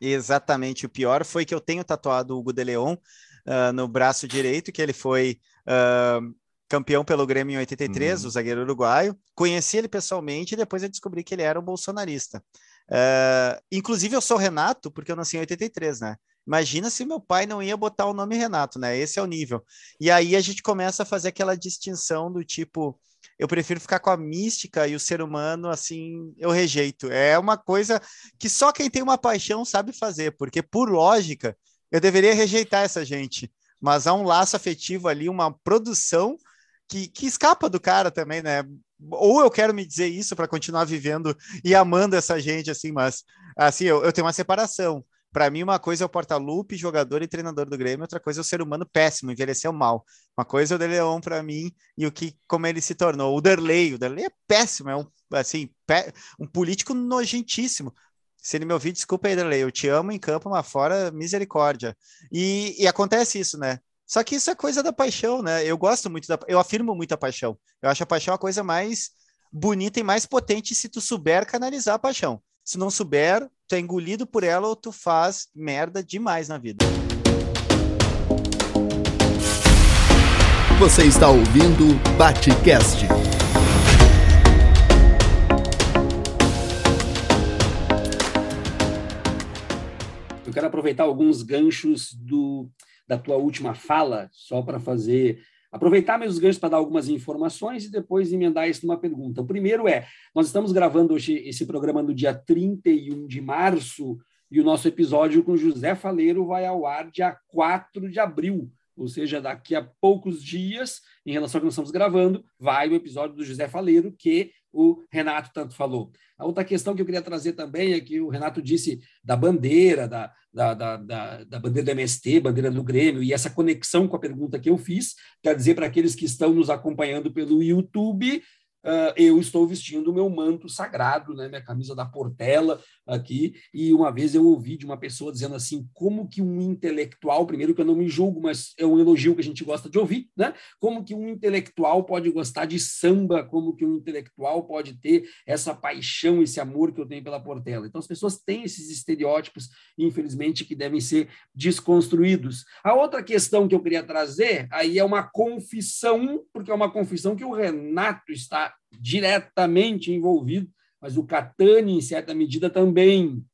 Exatamente. O pior foi que eu tenho tatuado o Hugo de Leon uh, no braço direito, que ele foi... Uh, campeão pelo Grêmio em 83, uhum. o zagueiro uruguaio. Conheci ele pessoalmente e depois eu descobri que ele era um bolsonarista. Uh, inclusive, eu sou Renato porque eu nasci em 83, né? Imagina se meu pai não ia botar o nome Renato, né? Esse é o nível. E aí a gente começa a fazer aquela distinção do tipo, eu prefiro ficar com a mística e o ser humano, assim, eu rejeito. É uma coisa que só quem tem uma paixão sabe fazer, porque por lógica, eu deveria rejeitar essa gente. Mas há um laço afetivo ali, uma produção que, que escapa do cara também, né? Ou eu quero me dizer isso para continuar vivendo e amando essa gente, assim, mas assim, eu, eu tenho uma separação. Para mim, uma coisa é o porta-lupe, jogador e treinador do Grêmio, outra coisa é o ser humano péssimo, envelheceu mal. Uma coisa é o De Leon para mim e o que como ele se tornou. O Derlei, o Derlei é péssimo, é um assim, pé, um político nojentíssimo. Se ele me ouvir, desculpa aí, Derlei, eu te amo em campo, mas fora misericórdia. E, e acontece isso, né? Só que isso é coisa da paixão, né? Eu gosto muito da. Eu afirmo muito a paixão. Eu acho a paixão a coisa mais bonita e mais potente se tu souber canalizar a paixão. Se não souber, tu é engolido por ela ou tu faz merda demais na vida. Você está ouvindo Batecast. Eu quero aproveitar alguns ganchos do da tua última fala, só para fazer aproveitar meus ganchos para dar algumas informações e depois emendar isso numa pergunta. O primeiro é: nós estamos gravando hoje esse programa no dia 31 de março e o nosso episódio com José Faleiro vai ao ar dia 4 de abril, ou seja, daqui a poucos dias, em relação ao que nós estamos gravando, vai o episódio do José Faleiro, que o Renato tanto falou. A outra questão que eu queria trazer também é que o Renato disse da bandeira, da, da, da, da, bandeira do MST, bandeira do Grêmio, e essa conexão com a pergunta que eu fiz, quer dizer para aqueles que estão nos acompanhando pelo YouTube, uh, eu estou vestindo o meu manto sagrado, né, minha camisa da Portela aqui, e uma vez eu ouvi de uma pessoa dizendo assim, como que um intelectual, primeiro que eu não me julgo, mas é um elogio que a gente gosta de ouvir, né? Como que um intelectual pode gostar de samba, como que um intelectual pode ter essa paixão, esse amor que eu tenho pela Portela. Então as pessoas têm esses estereótipos, infelizmente, que devem ser desconstruídos. A outra questão que eu queria trazer aí é uma confissão, porque é uma confissão que o Renato está diretamente envolvido, mas o Catani, em certa medida, também.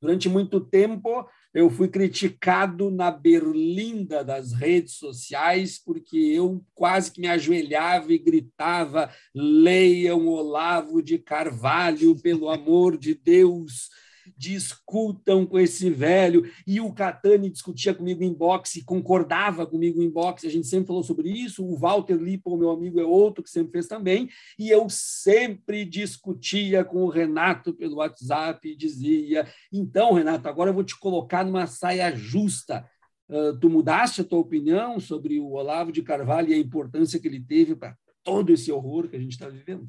Durante muito tempo, eu fui criticado na berlinda das redes sociais, porque eu quase que me ajoelhava e gritava: leiam Olavo de Carvalho, pelo amor de Deus discutam com esse velho. E o Catani discutia comigo em boxe, concordava comigo em boxe, a gente sempre falou sobre isso. O Walter Lippel, meu amigo, é outro que sempre fez também. E eu sempre discutia com o Renato pelo WhatsApp e dizia: então, Renato, agora eu vou te colocar numa saia justa. Uh, tu mudaste a tua opinião sobre o Olavo de Carvalho e a importância que ele teve para todo esse horror que a gente está vivendo?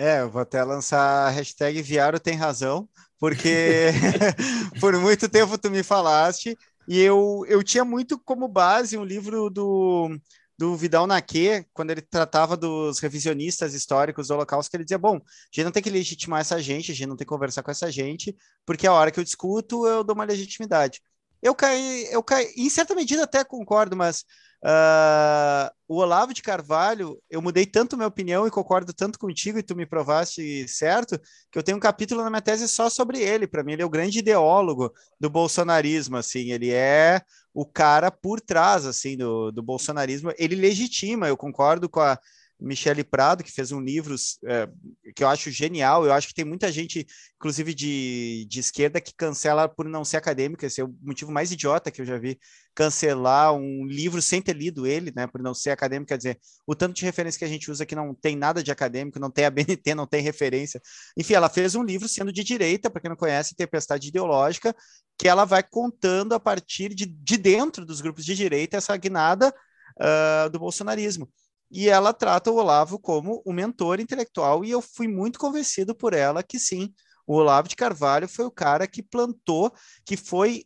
É, eu vou até lançar a hashtag Viaro tem razão, porque *laughs* *laughs* por muito tempo tu me falaste, e eu, eu tinha muito como base um livro do, do Vidal Naquet, quando ele tratava dos revisionistas históricos do Holocausto, que ele dizia, bom, a gente não tem que legitimar essa gente, a gente não tem que conversar com essa gente, porque a hora que eu discuto, eu dou uma legitimidade. Eu caí, eu caí, em certa medida até concordo, mas Uh, o Olavo de Carvalho, eu mudei tanto minha opinião e concordo tanto contigo, e tu me provaste certo, que eu tenho um capítulo na minha tese só sobre ele. Para mim, ele é o grande ideólogo do bolsonarismo. Assim, ele é o cara por trás assim do, do bolsonarismo. Ele legitima, eu concordo com a Michele Prado, que fez um livro é, que eu acho genial. Eu acho que tem muita gente, inclusive de, de esquerda, que cancela por não ser acadêmica. Esse é o motivo mais idiota que eu já vi. Cancelar um livro sem ter lido ele, né? Por não ser acadêmico. Quer dizer, o tanto de referência que a gente usa que não tem nada de acadêmico, não tem a *laughs* BNT, não tem referência. Enfim, ela fez um livro sendo de direita, para quem não conhece, Tempestade Ideológica, que ela vai contando a partir de, de dentro dos grupos de direita essa guinada uh, do bolsonarismo e ela trata o Olavo como um mentor intelectual, e eu fui muito convencido por ela que sim, o Olavo de Carvalho foi o cara que plantou, que foi,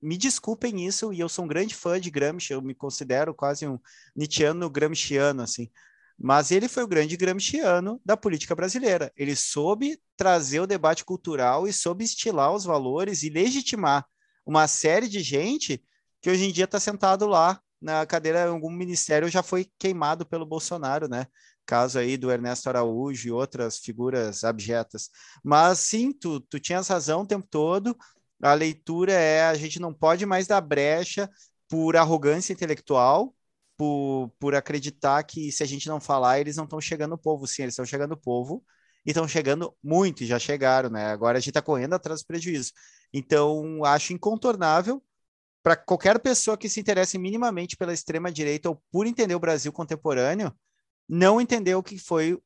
me desculpem isso, e eu sou um grande fã de Gramsci, eu me considero quase um Nietzscheano gramsciano, assim, mas ele foi o grande gramsciano da política brasileira. Ele soube trazer o debate cultural e soube estilar os valores e legitimar uma série de gente que hoje em dia está sentado lá na cadeira, algum ministério já foi queimado pelo Bolsonaro, né? Caso aí do Ernesto Araújo e outras figuras abjetas. Mas sim, tu, tu tinhas razão o tempo todo. A leitura é a gente não pode mais dar brecha por arrogância intelectual, por, por acreditar que se a gente não falar, eles não estão chegando no povo. Sim, eles estão chegando no povo e estão chegando muito, e já chegaram, né? Agora a gente está correndo atrás do prejuízo. Então, acho incontornável para qualquer pessoa que se interesse minimamente pela extrema direita ou por entender o Brasil contemporâneo, não entender o que foi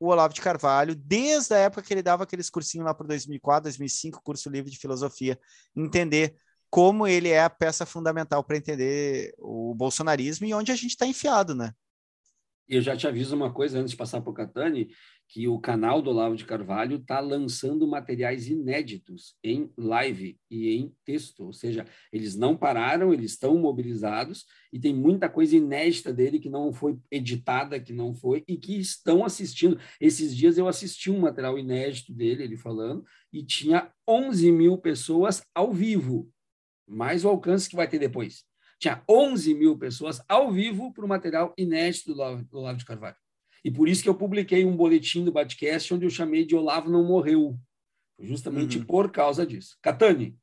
o Olavo de Carvalho desde a época que ele dava aqueles cursinhos lá para 2004, 2005, curso livre de filosofia, entender como ele é a peça fundamental para entender o bolsonarismo e onde a gente está enfiado, né? Eu já te aviso uma coisa antes de passar para o Catani, que o canal do Olavo de Carvalho está lançando materiais inéditos em live e em texto, ou seja, eles não pararam, eles estão mobilizados e tem muita coisa inédita dele que não foi editada, que não foi, e que estão assistindo. Esses dias eu assisti um material inédito dele, ele falando, e tinha 11 mil pessoas ao vivo, mais o alcance que vai ter depois. Tinha 11 mil pessoas ao vivo para o material inédito do Olavo, de Carvalho. E por isso que eu publiquei um boletim do Batcast onde eu chamei de Olavo não morreu. Justamente uhum. por causa disso. Catani.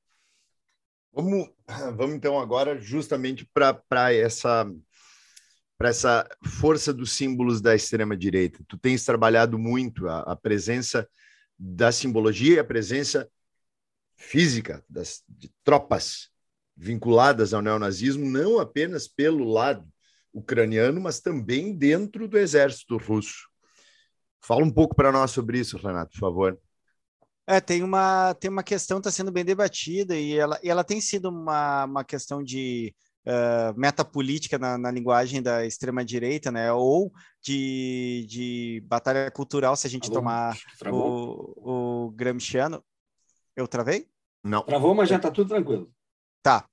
Vamos, *clears throat* vamos então agora justamente para essa para essa força dos símbolos da extrema direita. Tu tens trabalhado muito a, a presença da simbologia e a presença física das de tropas vinculadas ao neonazismo, não apenas pelo lado ucraniano, mas também dentro do exército russo. Fala um pouco para nós sobre isso, Renato, por favor. É, tem uma, tem uma questão que está sendo bem debatida e ela, e ela tem sido uma, uma questão de uh, metapolítica na, na linguagem da extrema-direita, né? Ou de, de batalha cultural, se a gente Alô, tomar o, o Gramsciano. Eu travei? Não. Travou, mas já está tudo tranquilo. Tá.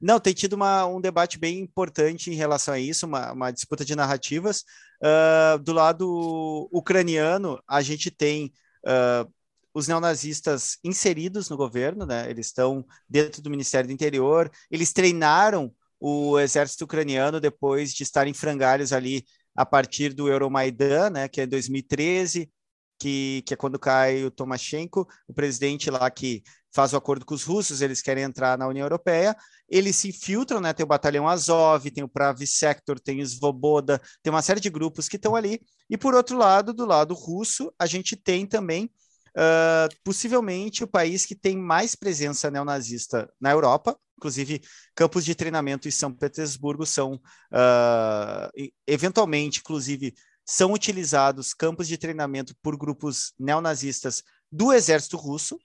Não, tem tido uma, um debate bem importante em relação a isso, uma, uma disputa de narrativas. Uh, do lado ucraniano, a gente tem uh, os neonazistas inseridos no governo, né? Eles estão dentro do Ministério do Interior, eles treinaram o exército ucraniano depois de estar em frangalhos ali a partir do Euromaidan, né, que é 2013, que, que é quando cai o Tomashenko, o presidente lá que faz o acordo com os russos, eles querem entrar na União Europeia, eles se infiltram, né? Tem o Batalhão Azov, tem o Pravi Sector, tem o Svoboda, tem uma série de grupos que estão ali. E por outro lado, do lado russo, a gente tem também uh, possivelmente o país que tem mais presença neonazista na Europa, inclusive campos de treinamento em São Petersburgo são uh, eventualmente, inclusive, são utilizados campos de treinamento por grupos neonazistas do exército russo,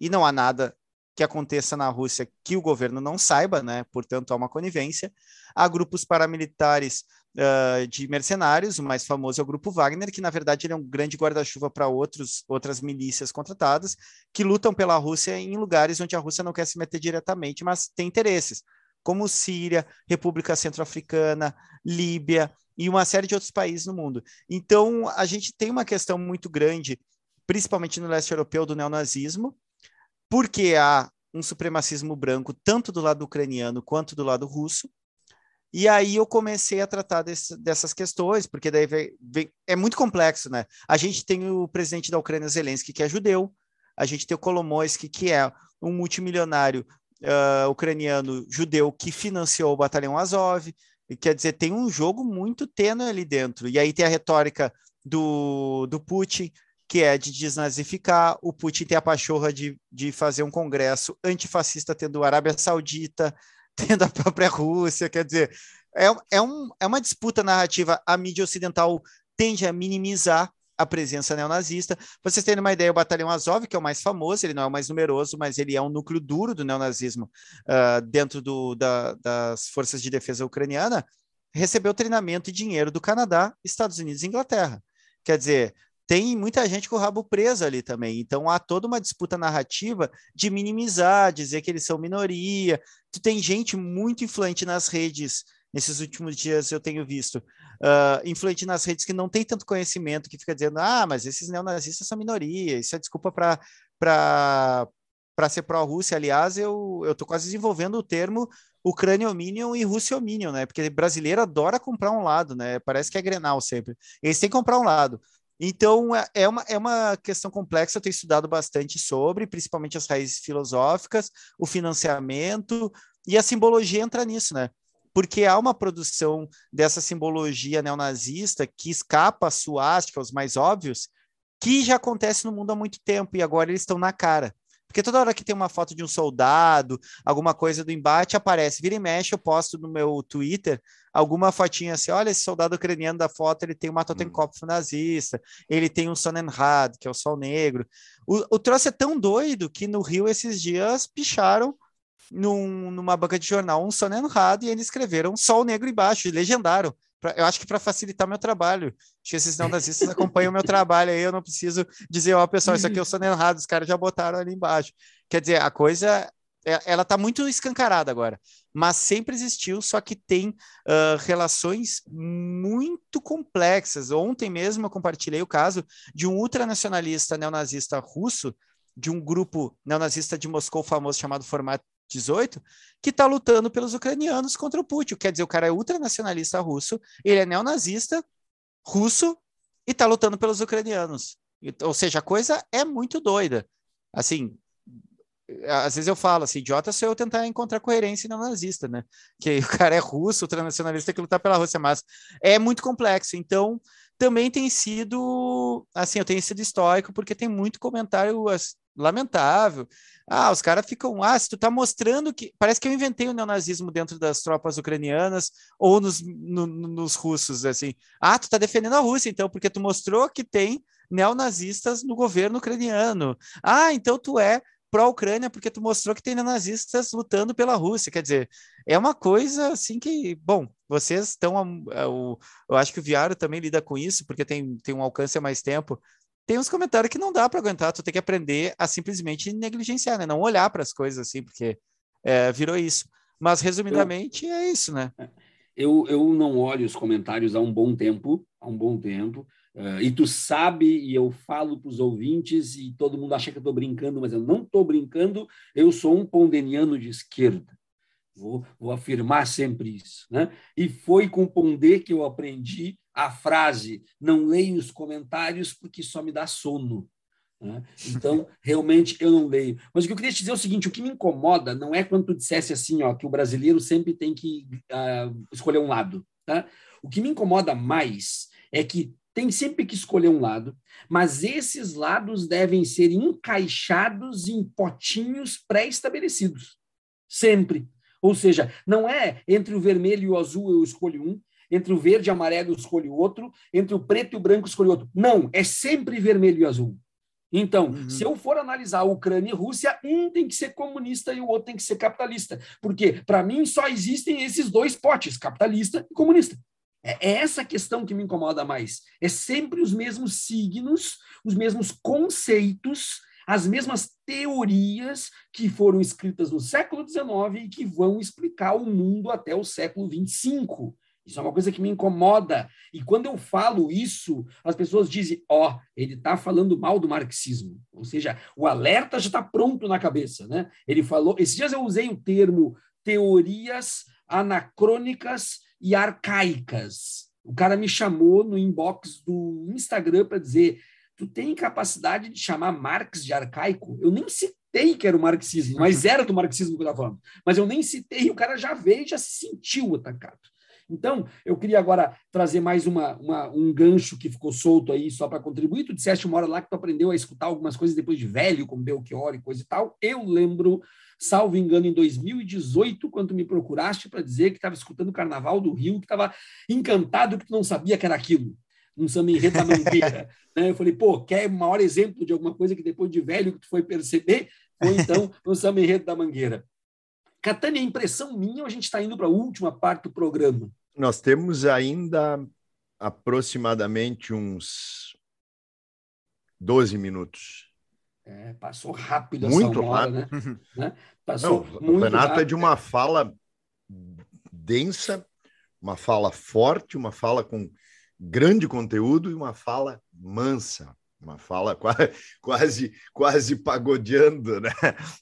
e não há nada que aconteça na Rússia que o governo não saiba, né? Portanto, há uma conivência. Há grupos paramilitares uh, de mercenários, o mais famoso é o Grupo Wagner, que na verdade ele é um grande guarda-chuva para outras milícias contratadas que lutam pela Rússia em lugares onde a Rússia não quer se meter diretamente, mas tem interesses, como Síria, República Centro-Africana, Líbia, e uma série de outros países no mundo. Então, a gente tem uma questão muito grande, principalmente no leste europeu, do neonazismo, porque há um supremacismo branco tanto do lado ucraniano quanto do lado russo. E aí eu comecei a tratar desse, dessas questões, porque daí vem, vem, é muito complexo, né? A gente tem o presidente da Ucrânia, Zelensky, que é judeu, a gente tem o Kolomoisky, que é um multimilionário uh, ucraniano judeu que financiou o batalhão Azov, quer dizer, tem um jogo muito tênue ali dentro. E aí tem a retórica do, do Putin, que é de desnazificar. O Putin tem a pachorra de, de fazer um congresso antifascista, tendo a Arábia Saudita, *laughs* tendo a própria Rússia. Quer dizer, é, é, um, é uma disputa narrativa. A mídia ocidental tende a minimizar a presença neonazista. Vocês terem uma ideia, o Batalhão Azov, que é o mais famoso, ele não é o mais numeroso, mas ele é um núcleo duro do neonazismo uh, dentro do, da, das forças de defesa ucraniana, recebeu treinamento e dinheiro do Canadá, Estados Unidos e Inglaterra. Quer dizer, tem muita gente com o rabo preso ali também. Então há toda uma disputa narrativa de minimizar, dizer que eles são minoria. Tu tem gente muito influente nas redes nesses últimos dias eu tenho visto, uh, influente nas redes que não tem tanto conhecimento, que fica dizendo, ah, mas esses neonazistas são minoria, isso é desculpa para ser pró-Rússia. Aliás, eu estou quase desenvolvendo o termo Ucraniominion e Russiominion, né? Porque brasileiro adora comprar um lado, né? Parece que é Grenal sempre. Eles têm que comprar um lado. Então, é, é uma, é uma questão complexa, eu tenho estudado bastante sobre, principalmente as raízes filosóficas, o financiamento, e a simbologia entra nisso, né? porque há uma produção dessa simbologia neonazista que escapa a suástica, os mais óbvios, que já acontece no mundo há muito tempo e agora eles estão na cara. Porque toda hora que tem uma foto de um soldado, alguma coisa do embate, aparece. Vira e mexe, eu posto no meu Twitter alguma fotinha assim: olha, esse soldado ucraniano da foto, ele tem uma Totenkopf nazista, ele tem um Sonnenrad, que é o Sol Negro. O, o troço é tão doido que no Rio, esses dias, picharam num, numa banca de jornal um Sonnenrad e eles escreveram Sol Negro embaixo, legendaram. Pra, eu acho que para facilitar meu trabalho. Acho que esses neonazistas acompanham o meu trabalho aí, eu não preciso dizer, ó, oh, pessoal, isso aqui é o Sonnenrad, os caras já botaram ali embaixo. Quer dizer, a coisa é, ela está muito escancarada agora, mas sempre existiu, só que tem uh, relações muito complexas. Ontem mesmo eu compartilhei o caso de um ultranacionalista neonazista russo, de um grupo neonazista de Moscou famoso chamado Formato 18, que está lutando pelos ucranianos contra o Putin. Quer dizer, o cara é ultranacionalista russo, ele é neonazista russo e está lutando pelos ucranianos. Ou seja, a coisa é muito doida. Assim, às vezes eu falo assim, idiota se eu tentar encontrar coerência neonazista, né? Que o cara é russo, ultranacionalista, que lutar pela Rússia, mas é muito complexo. Então, também tem sido, assim, eu tenho sido estoico, porque tem muito comentário lamentável. Ah, os caras ficam, ah, se tu tá mostrando que. Parece que eu inventei o neonazismo dentro das tropas ucranianas ou nos, no, nos russos, assim. Ah, tu tá defendendo a Rússia, então, porque tu mostrou que tem neonazistas no governo ucraniano. Ah, então tu é pró-Ucrânia porque tu mostrou que tem neonazistas lutando pela Rússia. Quer dizer, é uma coisa assim que, bom, vocês estão. Eu acho que o Viário também lida com isso, porque tem, tem um alcance há mais tempo tem uns comentários que não dá para aguentar, tu tem que aprender a simplesmente negligenciar, né? Não olhar para as coisas assim, porque é, virou isso. Mas, resumidamente, eu, é isso, né? É. Eu, eu não olho os comentários há um bom tempo, há um bom tempo, uh, e tu sabe, e eu falo para os ouvintes, e todo mundo acha que eu estou brincando, mas eu não estou brincando, eu sou um pondeniano de esquerda. Vou, vou afirmar sempre isso. Né? E foi com Pondé que eu aprendi a frase: não leio os comentários porque só me dá sono. Né? Então, *laughs* realmente, eu não leio. Mas o que eu queria te dizer é o seguinte: o que me incomoda não é quando tu dissesse assim, ó, que o brasileiro sempre tem que uh, escolher um lado. Tá? O que me incomoda mais é que tem sempre que escolher um lado, mas esses lados devem ser encaixados em potinhos pré-estabelecidos. Sempre. Ou seja, não é entre o vermelho e o azul eu escolho um, entre o verde e o amarelo eu escolho outro, entre o preto e o branco eu escolho outro. Não, é sempre vermelho e azul. Então, uhum. se eu for analisar Ucrânia e Rússia, um tem que ser comunista e o outro tem que ser capitalista. Porque, para mim, só existem esses dois potes, capitalista e comunista. É, é essa questão que me incomoda mais. É sempre os mesmos signos, os mesmos conceitos as mesmas teorias que foram escritas no século XIX e que vão explicar o mundo até o século XXV. Isso é uma coisa que me incomoda. E quando eu falo isso, as pessoas dizem: ó, oh, ele está falando mal do marxismo. Ou seja, o alerta já está pronto na cabeça. Né? Ele falou. Esses dias eu usei o termo teorias anacrônicas e arcaicas. O cara me chamou no inbox do Instagram para dizer: tu tem capacidade de chamar Marx de arcaico? Eu nem citei que era o marxismo, mas *laughs* era do marxismo que eu estava falando. Mas eu nem citei, e o cara já veio já se sentiu atacado. Então, eu queria agora trazer mais uma, uma um gancho que ficou solto aí, só para contribuir. Tu disseste uma hora lá que tu aprendeu a escutar algumas coisas depois de velho, como Belchior e coisa e tal. Eu lembro, salvo engano, em 2018, quando me procuraste para dizer que estava escutando o Carnaval do Rio, que estava encantado porque não sabia que era aquilo. Um samba enredo da mangueira. *laughs* né? Eu falei, pô, quer o maior exemplo de alguma coisa que depois de velho que tu foi perceber? Foi então *laughs* o samba enredo da mangueira. Catânia, a impressão minha, a gente está indo para a última parte do programa. Nós temos ainda aproximadamente uns 12 minutos. É, passou rápido muito hora, rápido. Né? né? Passou Não, muito o Renato rápido. é de uma fala densa, uma fala forte, uma fala com grande conteúdo e uma fala mansa uma fala *laughs* quase, quase, pagodeando, né?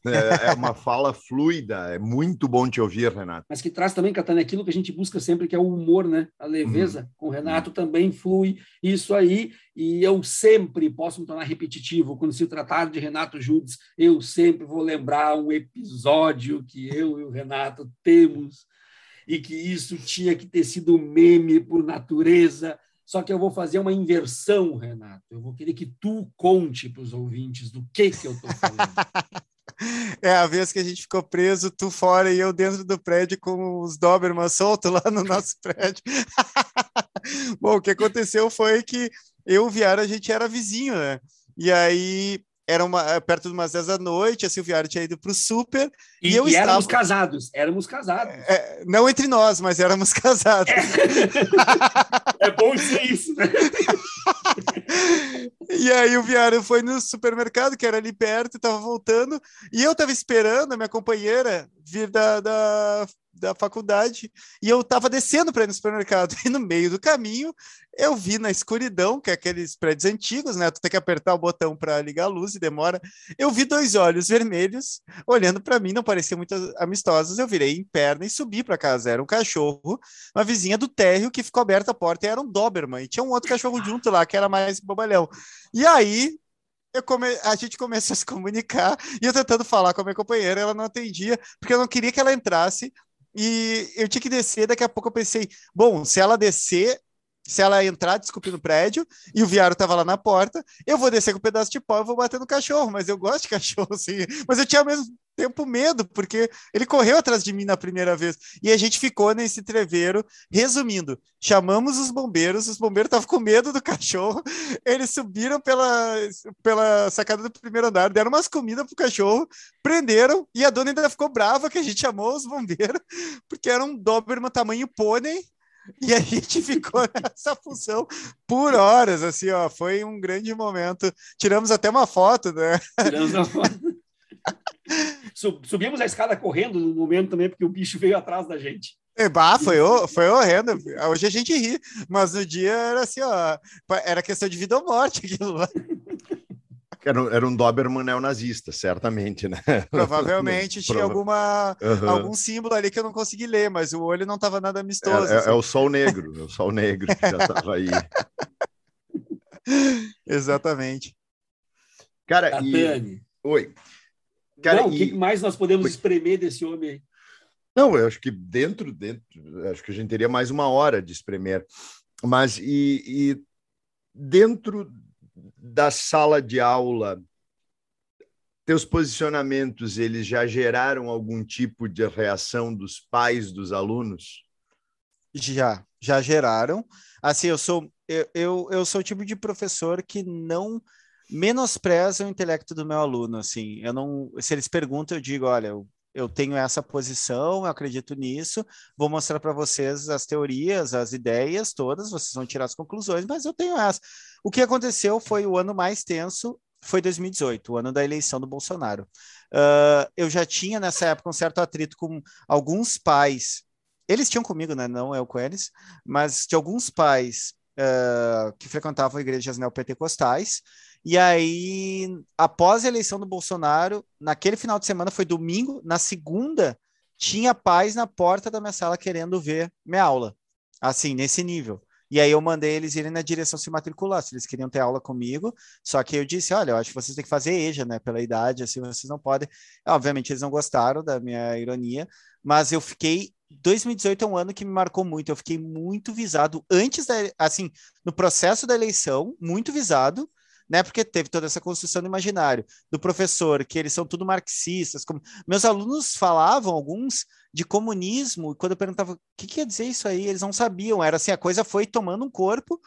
É, é uma fala fluida, é muito bom te ouvir, Renato. Mas que traz também, Catana, aquilo que a gente busca sempre, que é o humor, né? A leveza. Uhum. Com o Renato também flui isso aí, e eu sempre posso me tornar repetitivo. Quando se tratar de Renato Judes, eu sempre vou lembrar um episódio que eu e o Renato temos, e que isso tinha que ter sido meme por natureza, só que eu vou fazer uma inversão, Renato. Eu vou querer que tu conte para os ouvintes do que, que eu estou falando. *laughs* É a vez que a gente ficou preso, tu fora e eu dentro do prédio com os Doberman soltos lá no nosso *laughs* prédio. *laughs* Bom, o que aconteceu foi que eu e o Viara, a gente era vizinho, né? E aí era uma, é, perto de umas 10 da noite, a Silviara tinha ido para o super. E, e eu e estava... éramos casados, éramos casados. É, não entre nós, mas éramos casados. É, *laughs* é bom ser isso, né? *laughs* e aí o Viara foi no supermercado, que era ali perto, estava voltando, e eu estava esperando a minha companheira vir da, da da faculdade e eu estava descendo para ir no supermercado *laughs* e no meio do caminho eu vi na escuridão, que é aqueles prédios antigos, né? Tu tem que apertar o botão para ligar a luz e demora. Eu vi dois olhos vermelhos olhando para mim, não pareciam muito amistosos. Eu virei em perna e subi para casa. Era um cachorro, uma vizinha do térreo que ficou aberta a porta e era um Doberman. E tinha um outro cachorro junto lá que era mais bobalhão. E aí come... a gente começou a se comunicar e eu tentando falar com a minha companheira, ela não atendia, porque eu não queria que ela entrasse e eu tinha que descer. Daqui a pouco eu pensei, bom, se ela descer, se ela entrar, desculpe, no prédio, e o viário tava lá na porta, eu vou descer com um pedaço de pau e vou bater no cachorro, mas eu gosto de cachorro, *laughs* assim. Mas eu tinha ao mesmo tempo medo, porque ele correu atrás de mim na primeira vez. E a gente ficou nesse treveiro. Resumindo, chamamos os bombeiros, os bombeiros estavam com medo do cachorro, *laughs* eles subiram pela, pela sacada do primeiro andar, deram umas comidas pro cachorro, prenderam, e a dona ainda ficou brava que a gente chamou os bombeiros, *laughs* porque era um Doberman tamanho pônei, e a gente ficou *laughs* nessa função por horas, assim, ó, foi um grande momento. Tiramos até uma foto, né? Tiramos uma foto. Subimos a escada correndo no momento também, porque o bicho veio atrás da gente. É, bah, foi, foi horrendo. Hoje a gente ri, mas no dia era assim, ó, era questão de vida ou morte aquilo lá. Era, era um Doberman neonazista, certamente, né? *laughs* Provavelmente *laughs* tinha alguma, uhum. algum símbolo ali que eu não consegui ler, mas o olho não estava nada amistoso. É, é, assim. é, o sol negro, é o sol negro que já estava aí. *laughs* Exatamente. Cara, e... Oi. Cara, não, e... o que mais nós podemos Oi. espremer desse homem aí? Não, eu acho que dentro, dentro, acho que a gente teria mais uma hora de espremer. Mas e, e dentro da sala de aula, teus posicionamentos, eles já geraram algum tipo de reação dos pais dos alunos? Já, já geraram. Assim, eu sou eu, eu, eu sou o tipo de professor que não menospreza o intelecto do meu aluno, assim. Eu não, se eles perguntam, eu digo, olha, eu eu tenho essa posição, eu acredito nisso, vou mostrar para vocês as teorias, as ideias todas, vocês vão tirar as conclusões, mas eu tenho essa. O que aconteceu foi o ano mais tenso, foi 2018, o ano da eleição do Bolsonaro. Uh, eu já tinha nessa época um certo atrito com alguns pais eles tinham comigo, né? Não eu com eles, mas de alguns pais uh, que frequentavam igrejas neopentecostais. E aí, após a eleição do Bolsonaro, naquele final de semana foi domingo, na segunda tinha pais na porta da minha sala querendo ver minha aula, assim, nesse nível. E aí eu mandei eles irem na direção se matricular, se eles queriam ter aula comigo. Só que eu disse, olha, eu acho que vocês têm que fazer EJA, né? Pela idade, assim, vocês não podem. Obviamente eles não gostaram da minha ironia, mas eu fiquei 2018 é um ano que me marcou muito. Eu fiquei muito visado antes da, assim, no processo da eleição, muito visado, né? Porque teve toda essa construção do imaginário do professor, que eles são tudo marxistas. Como... Meus alunos falavam, alguns, de comunismo, e quando eu perguntava o que quer dizer isso aí, eles não sabiam. Era assim, a coisa foi tomando um corpo,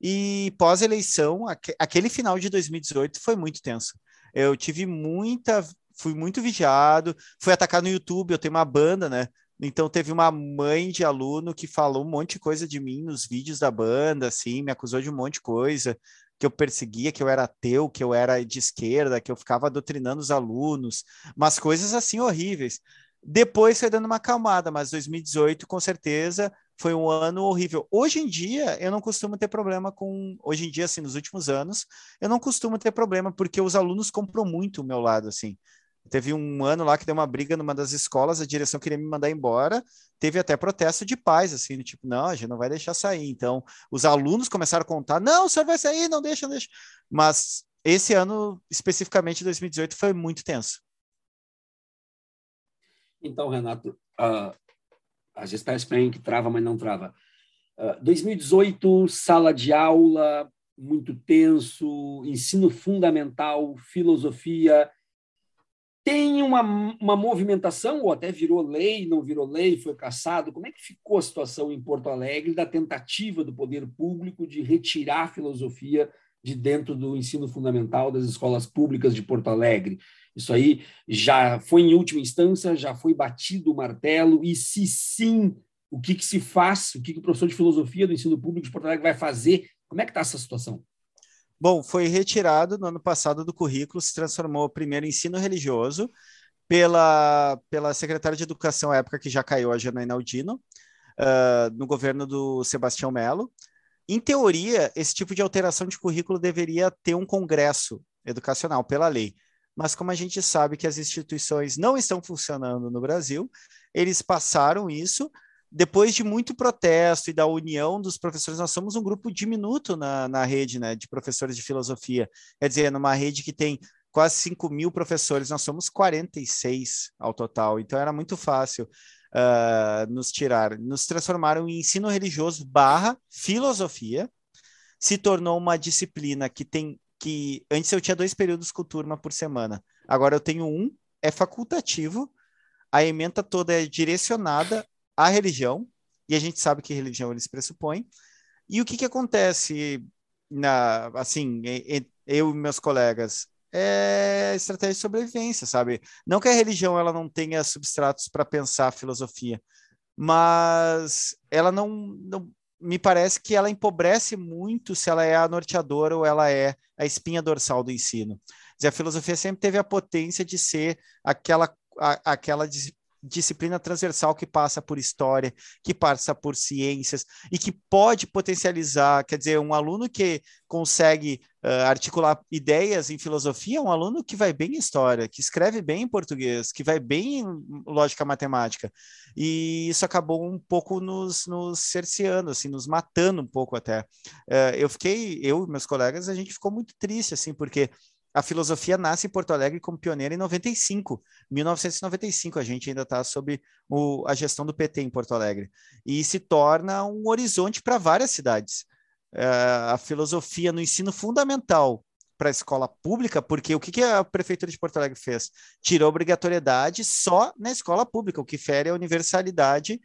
e pós-eleição, aquele final de 2018 foi muito tenso. Eu tive muita. Fui muito vigiado, fui atacado no YouTube. Eu tenho uma banda, né? Então teve uma mãe de aluno que falou um monte de coisa de mim nos vídeos da banda, assim, me acusou de um monte de coisa, que eu perseguia, que eu era ateu, que eu era de esquerda, que eu ficava doutrinando os alunos, umas coisas assim horríveis. Depois foi dando uma acalmada, mas 2018 com certeza foi um ano horrível. Hoje em dia eu não costumo ter problema com, hoje em dia assim, nos últimos anos, eu não costumo ter problema porque os alunos compram muito o meu lado assim. Teve um ano lá que deu uma briga numa das escolas, a direção queria me mandar embora. Teve até protesto de pais, assim, tipo, não, a gente não vai deixar sair. Então, os alunos começaram a contar: não, o senhor vai sair, não deixa, não deixa. Mas esse ano, especificamente 2018, foi muito tenso. Então, Renato, uh, as espécies para que trava, mas não trava. Uh, 2018, sala de aula, muito tenso, ensino fundamental, filosofia tem uma, uma movimentação, ou até virou lei, não virou lei, foi caçado. Como é que ficou a situação em Porto Alegre da tentativa do poder público de retirar a filosofia de dentro do ensino fundamental das escolas públicas de Porto Alegre? Isso aí já foi em última instância, já foi batido o martelo, e se sim, o que, que se faz, o que, que o professor de filosofia do ensino público de Porto Alegre vai fazer? Como é que está essa situação? Bom, foi retirado no ano passado do currículo, se transformou primeiro em ensino religioso pela, pela secretária de Educação à época, que já caiu, a Janaína Aldino, uh, no governo do Sebastião Melo. Em teoria, esse tipo de alteração de currículo deveria ter um congresso educacional pela lei. Mas como a gente sabe que as instituições não estão funcionando no Brasil, eles passaram isso depois de muito protesto e da união dos professores, nós somos um grupo diminuto na, na rede né, de professores de filosofia. Quer dizer, numa rede que tem quase 5 mil professores, nós somos 46 ao total. Então era muito fácil uh, nos tirar. Nos transformaram em ensino religioso barra filosofia. Se tornou uma disciplina que tem que antes eu tinha dois períodos com turma por semana. Agora eu tenho um, é facultativo. A ementa toda é direcionada a religião, e a gente sabe que religião eles pressupõem. E o que, que acontece, na, assim, eu e meus colegas? É estratégia de sobrevivência, sabe? Não que a religião ela não tenha substratos para pensar a filosofia, mas ela não, não, me parece que ela empobrece muito se ela é a norteadora ou ela é a espinha dorsal do ensino. Dizer, a filosofia sempre teve a potência de ser aquela, a, aquela disciplina transversal que passa por história, que passa por ciências e que pode potencializar, quer dizer, um aluno que consegue uh, articular ideias em filosofia, é um aluno que vai bem em história, que escreve bem em português, que vai bem em lógica matemática. E isso acabou um pouco nos, nos cerceando, assim, nos matando um pouco até. Uh, eu fiquei, eu e meus colegas, a gente ficou muito triste, assim, porque a filosofia nasce em Porto Alegre como pioneira em 95, 1995. A gente ainda está sob o, a gestão do PT em Porto Alegre e se torna um horizonte para várias cidades. Uh, a filosofia no ensino fundamental para a escola pública, porque o que, que a prefeitura de Porto Alegre fez? Tirou obrigatoriedade só na escola pública, o que fere a universalidade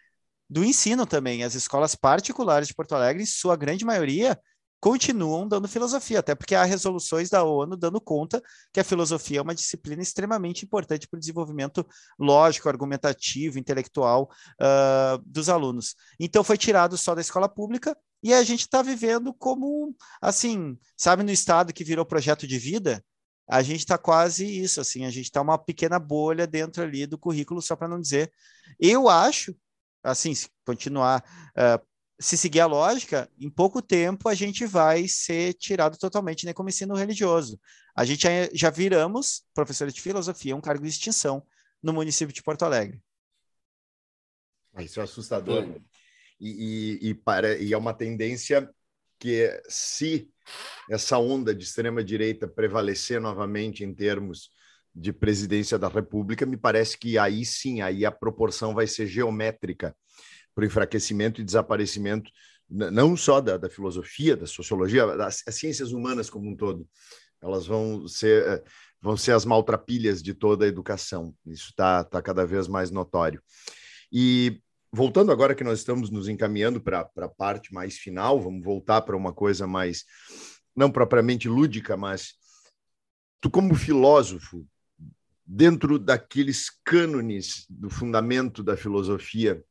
do ensino também. As escolas particulares de Porto Alegre, em sua grande maioria, continuam dando filosofia, até porque há resoluções da ONU dando conta que a filosofia é uma disciplina extremamente importante para o desenvolvimento lógico, argumentativo, intelectual uh, dos alunos. Então foi tirado só da escola pública e a gente está vivendo como, assim, sabe, no estado que virou projeto de vida, a gente está quase isso, assim, a gente está uma pequena bolha dentro ali do currículo, só para não dizer. Eu acho assim, se continuar, uh, se seguir a lógica, em pouco tempo a gente vai ser tirado totalmente né, como ensino religioso. A gente já, já viramos professores de filosofia, um cargo de extinção no município de Porto Alegre. Ah, isso é assustador. E, e, e, para, e é uma tendência que, se essa onda de extrema-direita prevalecer novamente em termos de presidência da República, me parece que aí sim, aí a proporção vai ser geométrica para o enfraquecimento e desaparecimento não só da, da filosofia, da sociologia, das ciências humanas como um todo. Elas vão ser eh, vão ser as maltrapilhas de toda a educação. Isso está tá cada vez mais notório. E voltando agora que nós estamos nos encaminhando para a parte mais final, vamos voltar para uma coisa mais, não propriamente lúdica, mas tu, como filósofo, dentro daqueles cânones do fundamento da filosofia,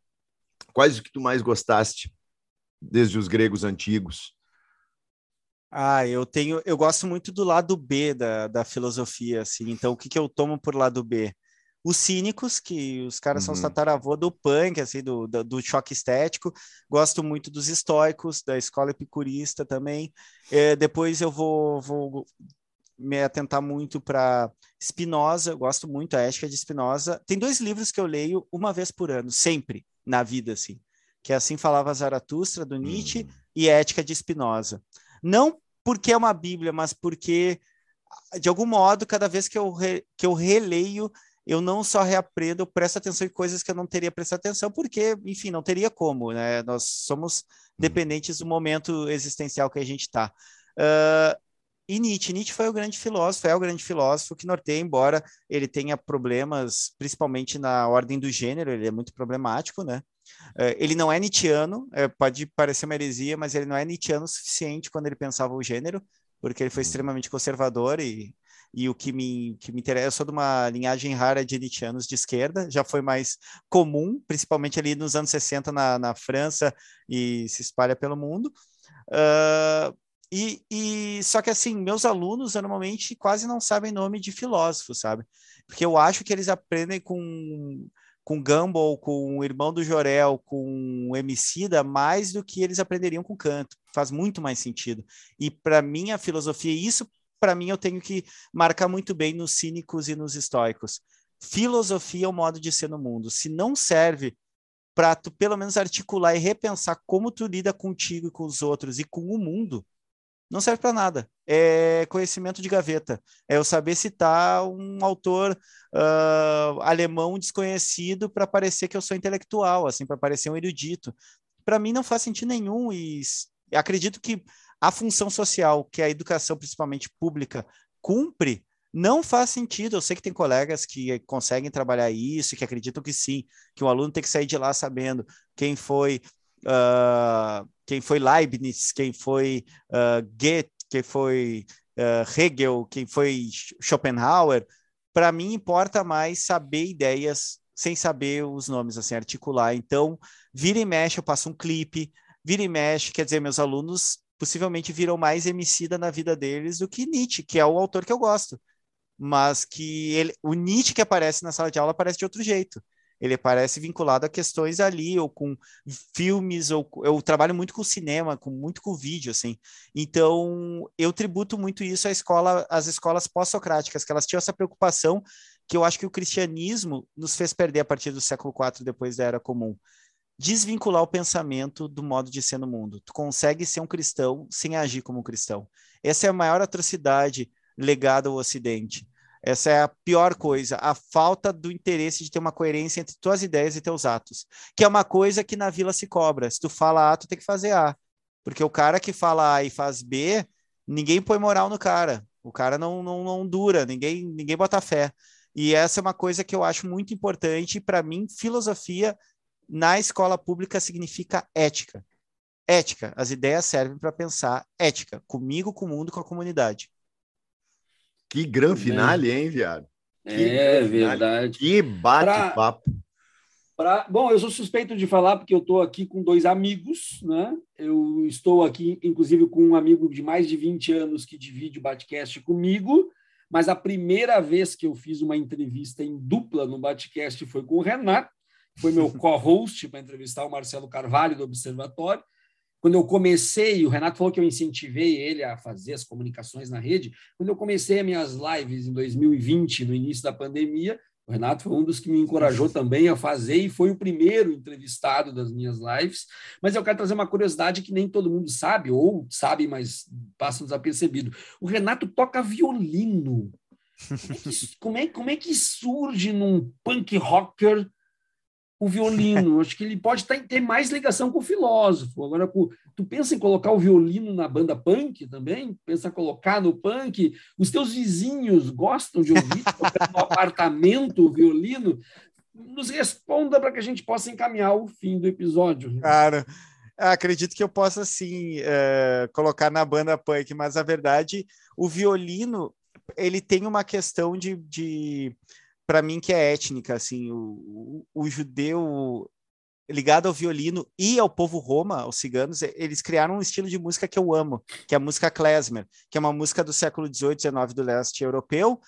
quais o que tu mais gostaste desde os gregos antigos? Ah, eu tenho, eu gosto muito do lado B da, da filosofia, assim. Então, o que, que eu tomo por lado B? Os cínicos, que os caras uhum. são os uhum. tataravô do punk, assim, do, do, do, choque estético. Gosto muito dos estoicos, da escola epicurista também. É, depois eu vou, vou me atentar muito para Spinoza, eu gosto muito da ética de Spinoza. Tem dois livros que eu leio uma vez por ano, sempre, na vida, assim. Que Assim Falava Zaratustra, do Nietzsche, uhum. e Ética de Spinoza. Não porque é uma Bíblia, mas porque, de algum modo, cada vez que eu, re, que eu releio, eu não só reaprendo, eu presto atenção em coisas que eu não teria prestado atenção, porque, enfim, não teria como, né? Nós somos dependentes do momento existencial que a gente está. Uh, e Nietzsche, Nietzsche foi o grande filósofo, é o grande filósofo que norteia, embora ele tenha problemas, principalmente na ordem do gênero, ele é muito problemático, né? Uh, ele não é Nietzscheano, é, pode parecer uma heresia, mas ele não é Nietzscheano o suficiente quando ele pensava o gênero, porque ele foi extremamente conservador e, e o que me, que me interessa, eu sou de uma linhagem rara de Nietzscheanos de esquerda, já foi mais comum, principalmente ali nos anos 60 na, na França e se espalha pelo mundo. Uh, e, e só que assim, meus alunos normalmente quase não sabem nome de filósofo, sabe? Porque eu acho que eles aprendem com com Gumball, com o irmão do Jorel, com o Emicida, mais do que eles aprenderiam com canto. Faz muito mais sentido. E para mim a filosofia, isso para mim eu tenho que marcar muito bem nos cínicos e nos estoicos. Filosofia é o modo de ser no mundo. Se não serve para tu pelo menos articular e repensar como tu lida contigo e com os outros e com o mundo, não serve para nada. É conhecimento de gaveta. É eu saber citar um autor uh, alemão desconhecido para parecer que eu sou intelectual, assim, para parecer um erudito. Para mim não faz sentido nenhum e acredito que a função social que a educação, principalmente pública, cumpre, não faz sentido. Eu sei que tem colegas que conseguem trabalhar isso, que acreditam que sim, que o aluno tem que sair de lá sabendo quem foi uh, quem foi Leibniz, quem foi uh, Goethe, quem foi uh, Hegel, quem foi Schopenhauer. Para mim importa mais saber ideias sem saber os nomes, assim, articular. Então, vira e mexe, eu passo um clipe, vira e mexe, quer dizer, meus alunos possivelmente viram mais emicida na vida deles do que Nietzsche, que é o autor que eu gosto. Mas que ele, o Nietzsche que aparece na sala de aula aparece de outro jeito ele parece vinculado a questões ali, ou com filmes, ou eu trabalho muito com cinema, com muito com vídeo, assim. Então, eu tributo muito isso à escola, às escolas pós-socráticas, que elas tinham essa preocupação que eu acho que o cristianismo nos fez perder a partir do século IV, depois da Era Comum. Desvincular o pensamento do modo de ser no mundo. Tu consegue ser um cristão sem agir como um cristão. Essa é a maior atrocidade legada ao Ocidente essa é a pior coisa, a falta do interesse de ter uma coerência entre tuas ideias e teus atos, que é uma coisa que na vila se cobra. Se tu fala A, tu tem que fazer A. Porque o cara que fala A e faz B, ninguém põe moral no cara. O cara não, não, não dura, ninguém, ninguém bota fé. E essa é uma coisa que eu acho muito importante. Para mim, filosofia na escola pública significa ética. Ética. As ideias servem para pensar ética, comigo, com o mundo, com a comunidade. Que gran finale, hein, viado? Que é verdade. Que bate-papo. Pra... Bom, eu sou suspeito de falar porque eu estou aqui com dois amigos, né? Eu estou aqui, inclusive, com um amigo de mais de 20 anos que divide o Batcast comigo, mas a primeira vez que eu fiz uma entrevista em dupla no Batcast foi com o Renato, foi meu *laughs* co-host para entrevistar o Marcelo Carvalho do Observatório. Quando eu comecei, o Renato falou que eu incentivei ele a fazer as comunicações na rede. Quando eu comecei as minhas lives em 2020, no início da pandemia, o Renato foi um dos que me encorajou também a fazer e foi o primeiro entrevistado das minhas lives. Mas eu quero trazer uma curiosidade que nem todo mundo sabe, ou sabe, mas passa desapercebido. O Renato toca violino. Como é que, como é, como é que surge num punk rocker o violino. Acho que ele pode ter mais ligação com o filósofo. Agora, tu pensa em colocar o violino na banda punk também? Pensa em colocar no punk? Os teus vizinhos gostam de ouvir no apartamento o violino? Nos responda para que a gente possa encaminhar o fim do episódio. Cara, acredito que eu possa sim é, colocar na banda punk, mas a verdade, o violino ele tem uma questão de, de para mim que é étnica, assim, o, o, o, judeu ligado ao violino e ao povo Roma, aos ciganos, eles criaram um estilo de música que eu amo, que é a música klezmer, que é uma música do século XVIII, XIX do leste europeu,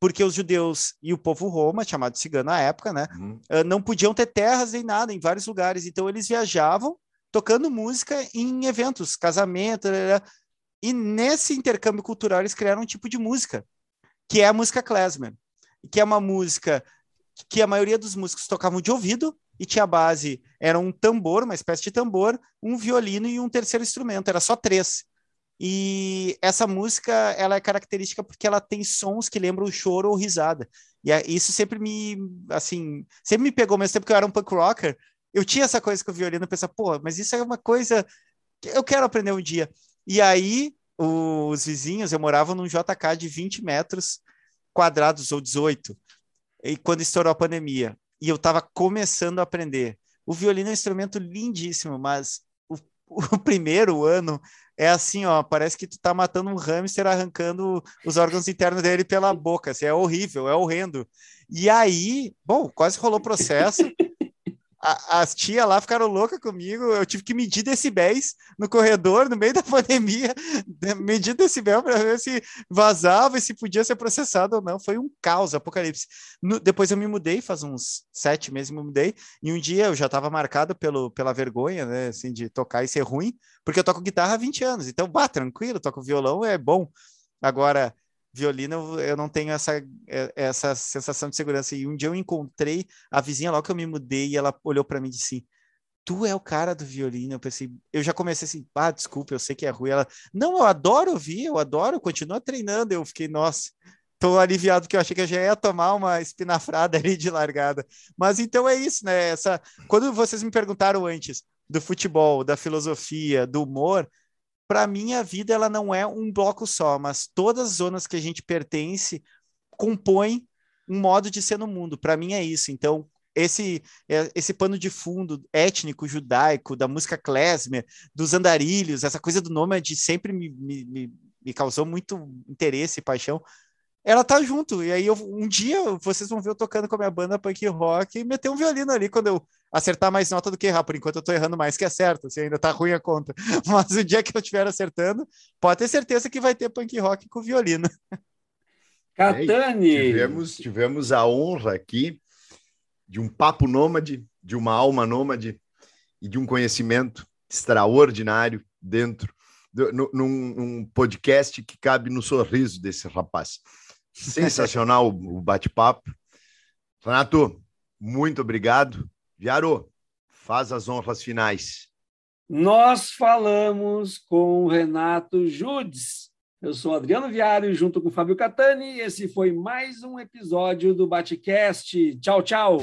porque os judeus e o povo Roma, chamado cigano na época, né, uhum. não podiam ter terras nem nada em vários lugares, então eles viajavam tocando música em eventos, casamento, e nesse intercâmbio cultural eles criaram um tipo de música, que é a música klezmer que é uma música que a maioria dos músicos tocavam de ouvido e tinha base, era um tambor, uma espécie de tambor, um violino e um terceiro instrumento, era só três. E essa música, ela é característica porque ela tem sons que lembram choro ou risada. E isso sempre me, assim, sempre me pegou, mesmo tempo que eu era um punk rocker, eu tinha essa coisa com o violino, eu pensava, pô, mas isso é uma coisa que eu quero aprender um dia. E aí, os vizinhos, eu morava num JK de 20 metros, quadrados ou 18, e quando estourou a pandemia. E eu estava começando a aprender. O violino é um instrumento lindíssimo, mas o, *laughs* o, primeiro ano é assim, ó, parece que tu tá matando um hamster arrancando os órgãos internos dele pela boca, assim, é horrível, é horrendo. E aí, bom, quase rolou processo *laughs* a, as tia lá ficaram loucas comigo. Eu tive que medir decibéis no corredor, no meio da *laughs* pandemia, medir decibel para ver se vazava e se podia ser processado ou não. Foi um caos, apocalipse. No, depois eu me mudei, faz uns sete meses me mudei, e um dia eu já estava marcado pelo, pela vergonha, né, assim, de tocar e ser ruim, porque eu toco guitarra há 20 anos. Então, bah, tranquilo, toco violão, é bom. Agora, violino eu não tenho essa, é, essa sensação de segurança. E um dia eu encontrei a vizinha logo que eu me mudei e ela olhou para mim e disse: Tu é o cara do violino. Eu pensei, eu já comecei assim, ah, desculpa, eu sei que é ruim. Ela, não, eu adoro ouvir, eu adoro, continua treinando. Eu fiquei, nossa, tô aliviado que eu achei que eu já ia tomar uma espinafrada ali de largada. Mas então é isso, né? Essa, quando vocês me perguntaram antes do futebol, da filosofia, do humor, para mim a vida ela não é um bloco só, mas todas as zonas que a gente pertence compõem um modo de ser no mundo. Para mim é isso. Então, esse é, esse pano de fundo étnico judaico da música klezmer, dos andarilhos, essa coisa do nômade sempre me, me, me causou muito interesse e paixão ela tá junto. E aí eu, um dia vocês vão ver eu tocando com a minha banda punk rock e meter um violino ali quando eu acertar mais nota do que errar. Por enquanto eu tô errando mais que é certo, se ainda tá ruim a conta. *laughs* Mas o dia que eu estiver acertando, pode ter certeza que vai ter punk rock com violino. Catani! tivemos, tivemos a honra aqui de um papo nômade, de uma alma nômade e de um conhecimento extraordinário dentro de, num, num podcast que cabe no sorriso desse rapaz. *laughs* Sensacional o bate-papo. Renato, muito obrigado. Viaro, faz as honras finais. Nós falamos com o Renato Judes. Eu sou Adriano Viário, junto com Fábio Catani. Esse foi mais um episódio do Batecast. Tchau, tchau.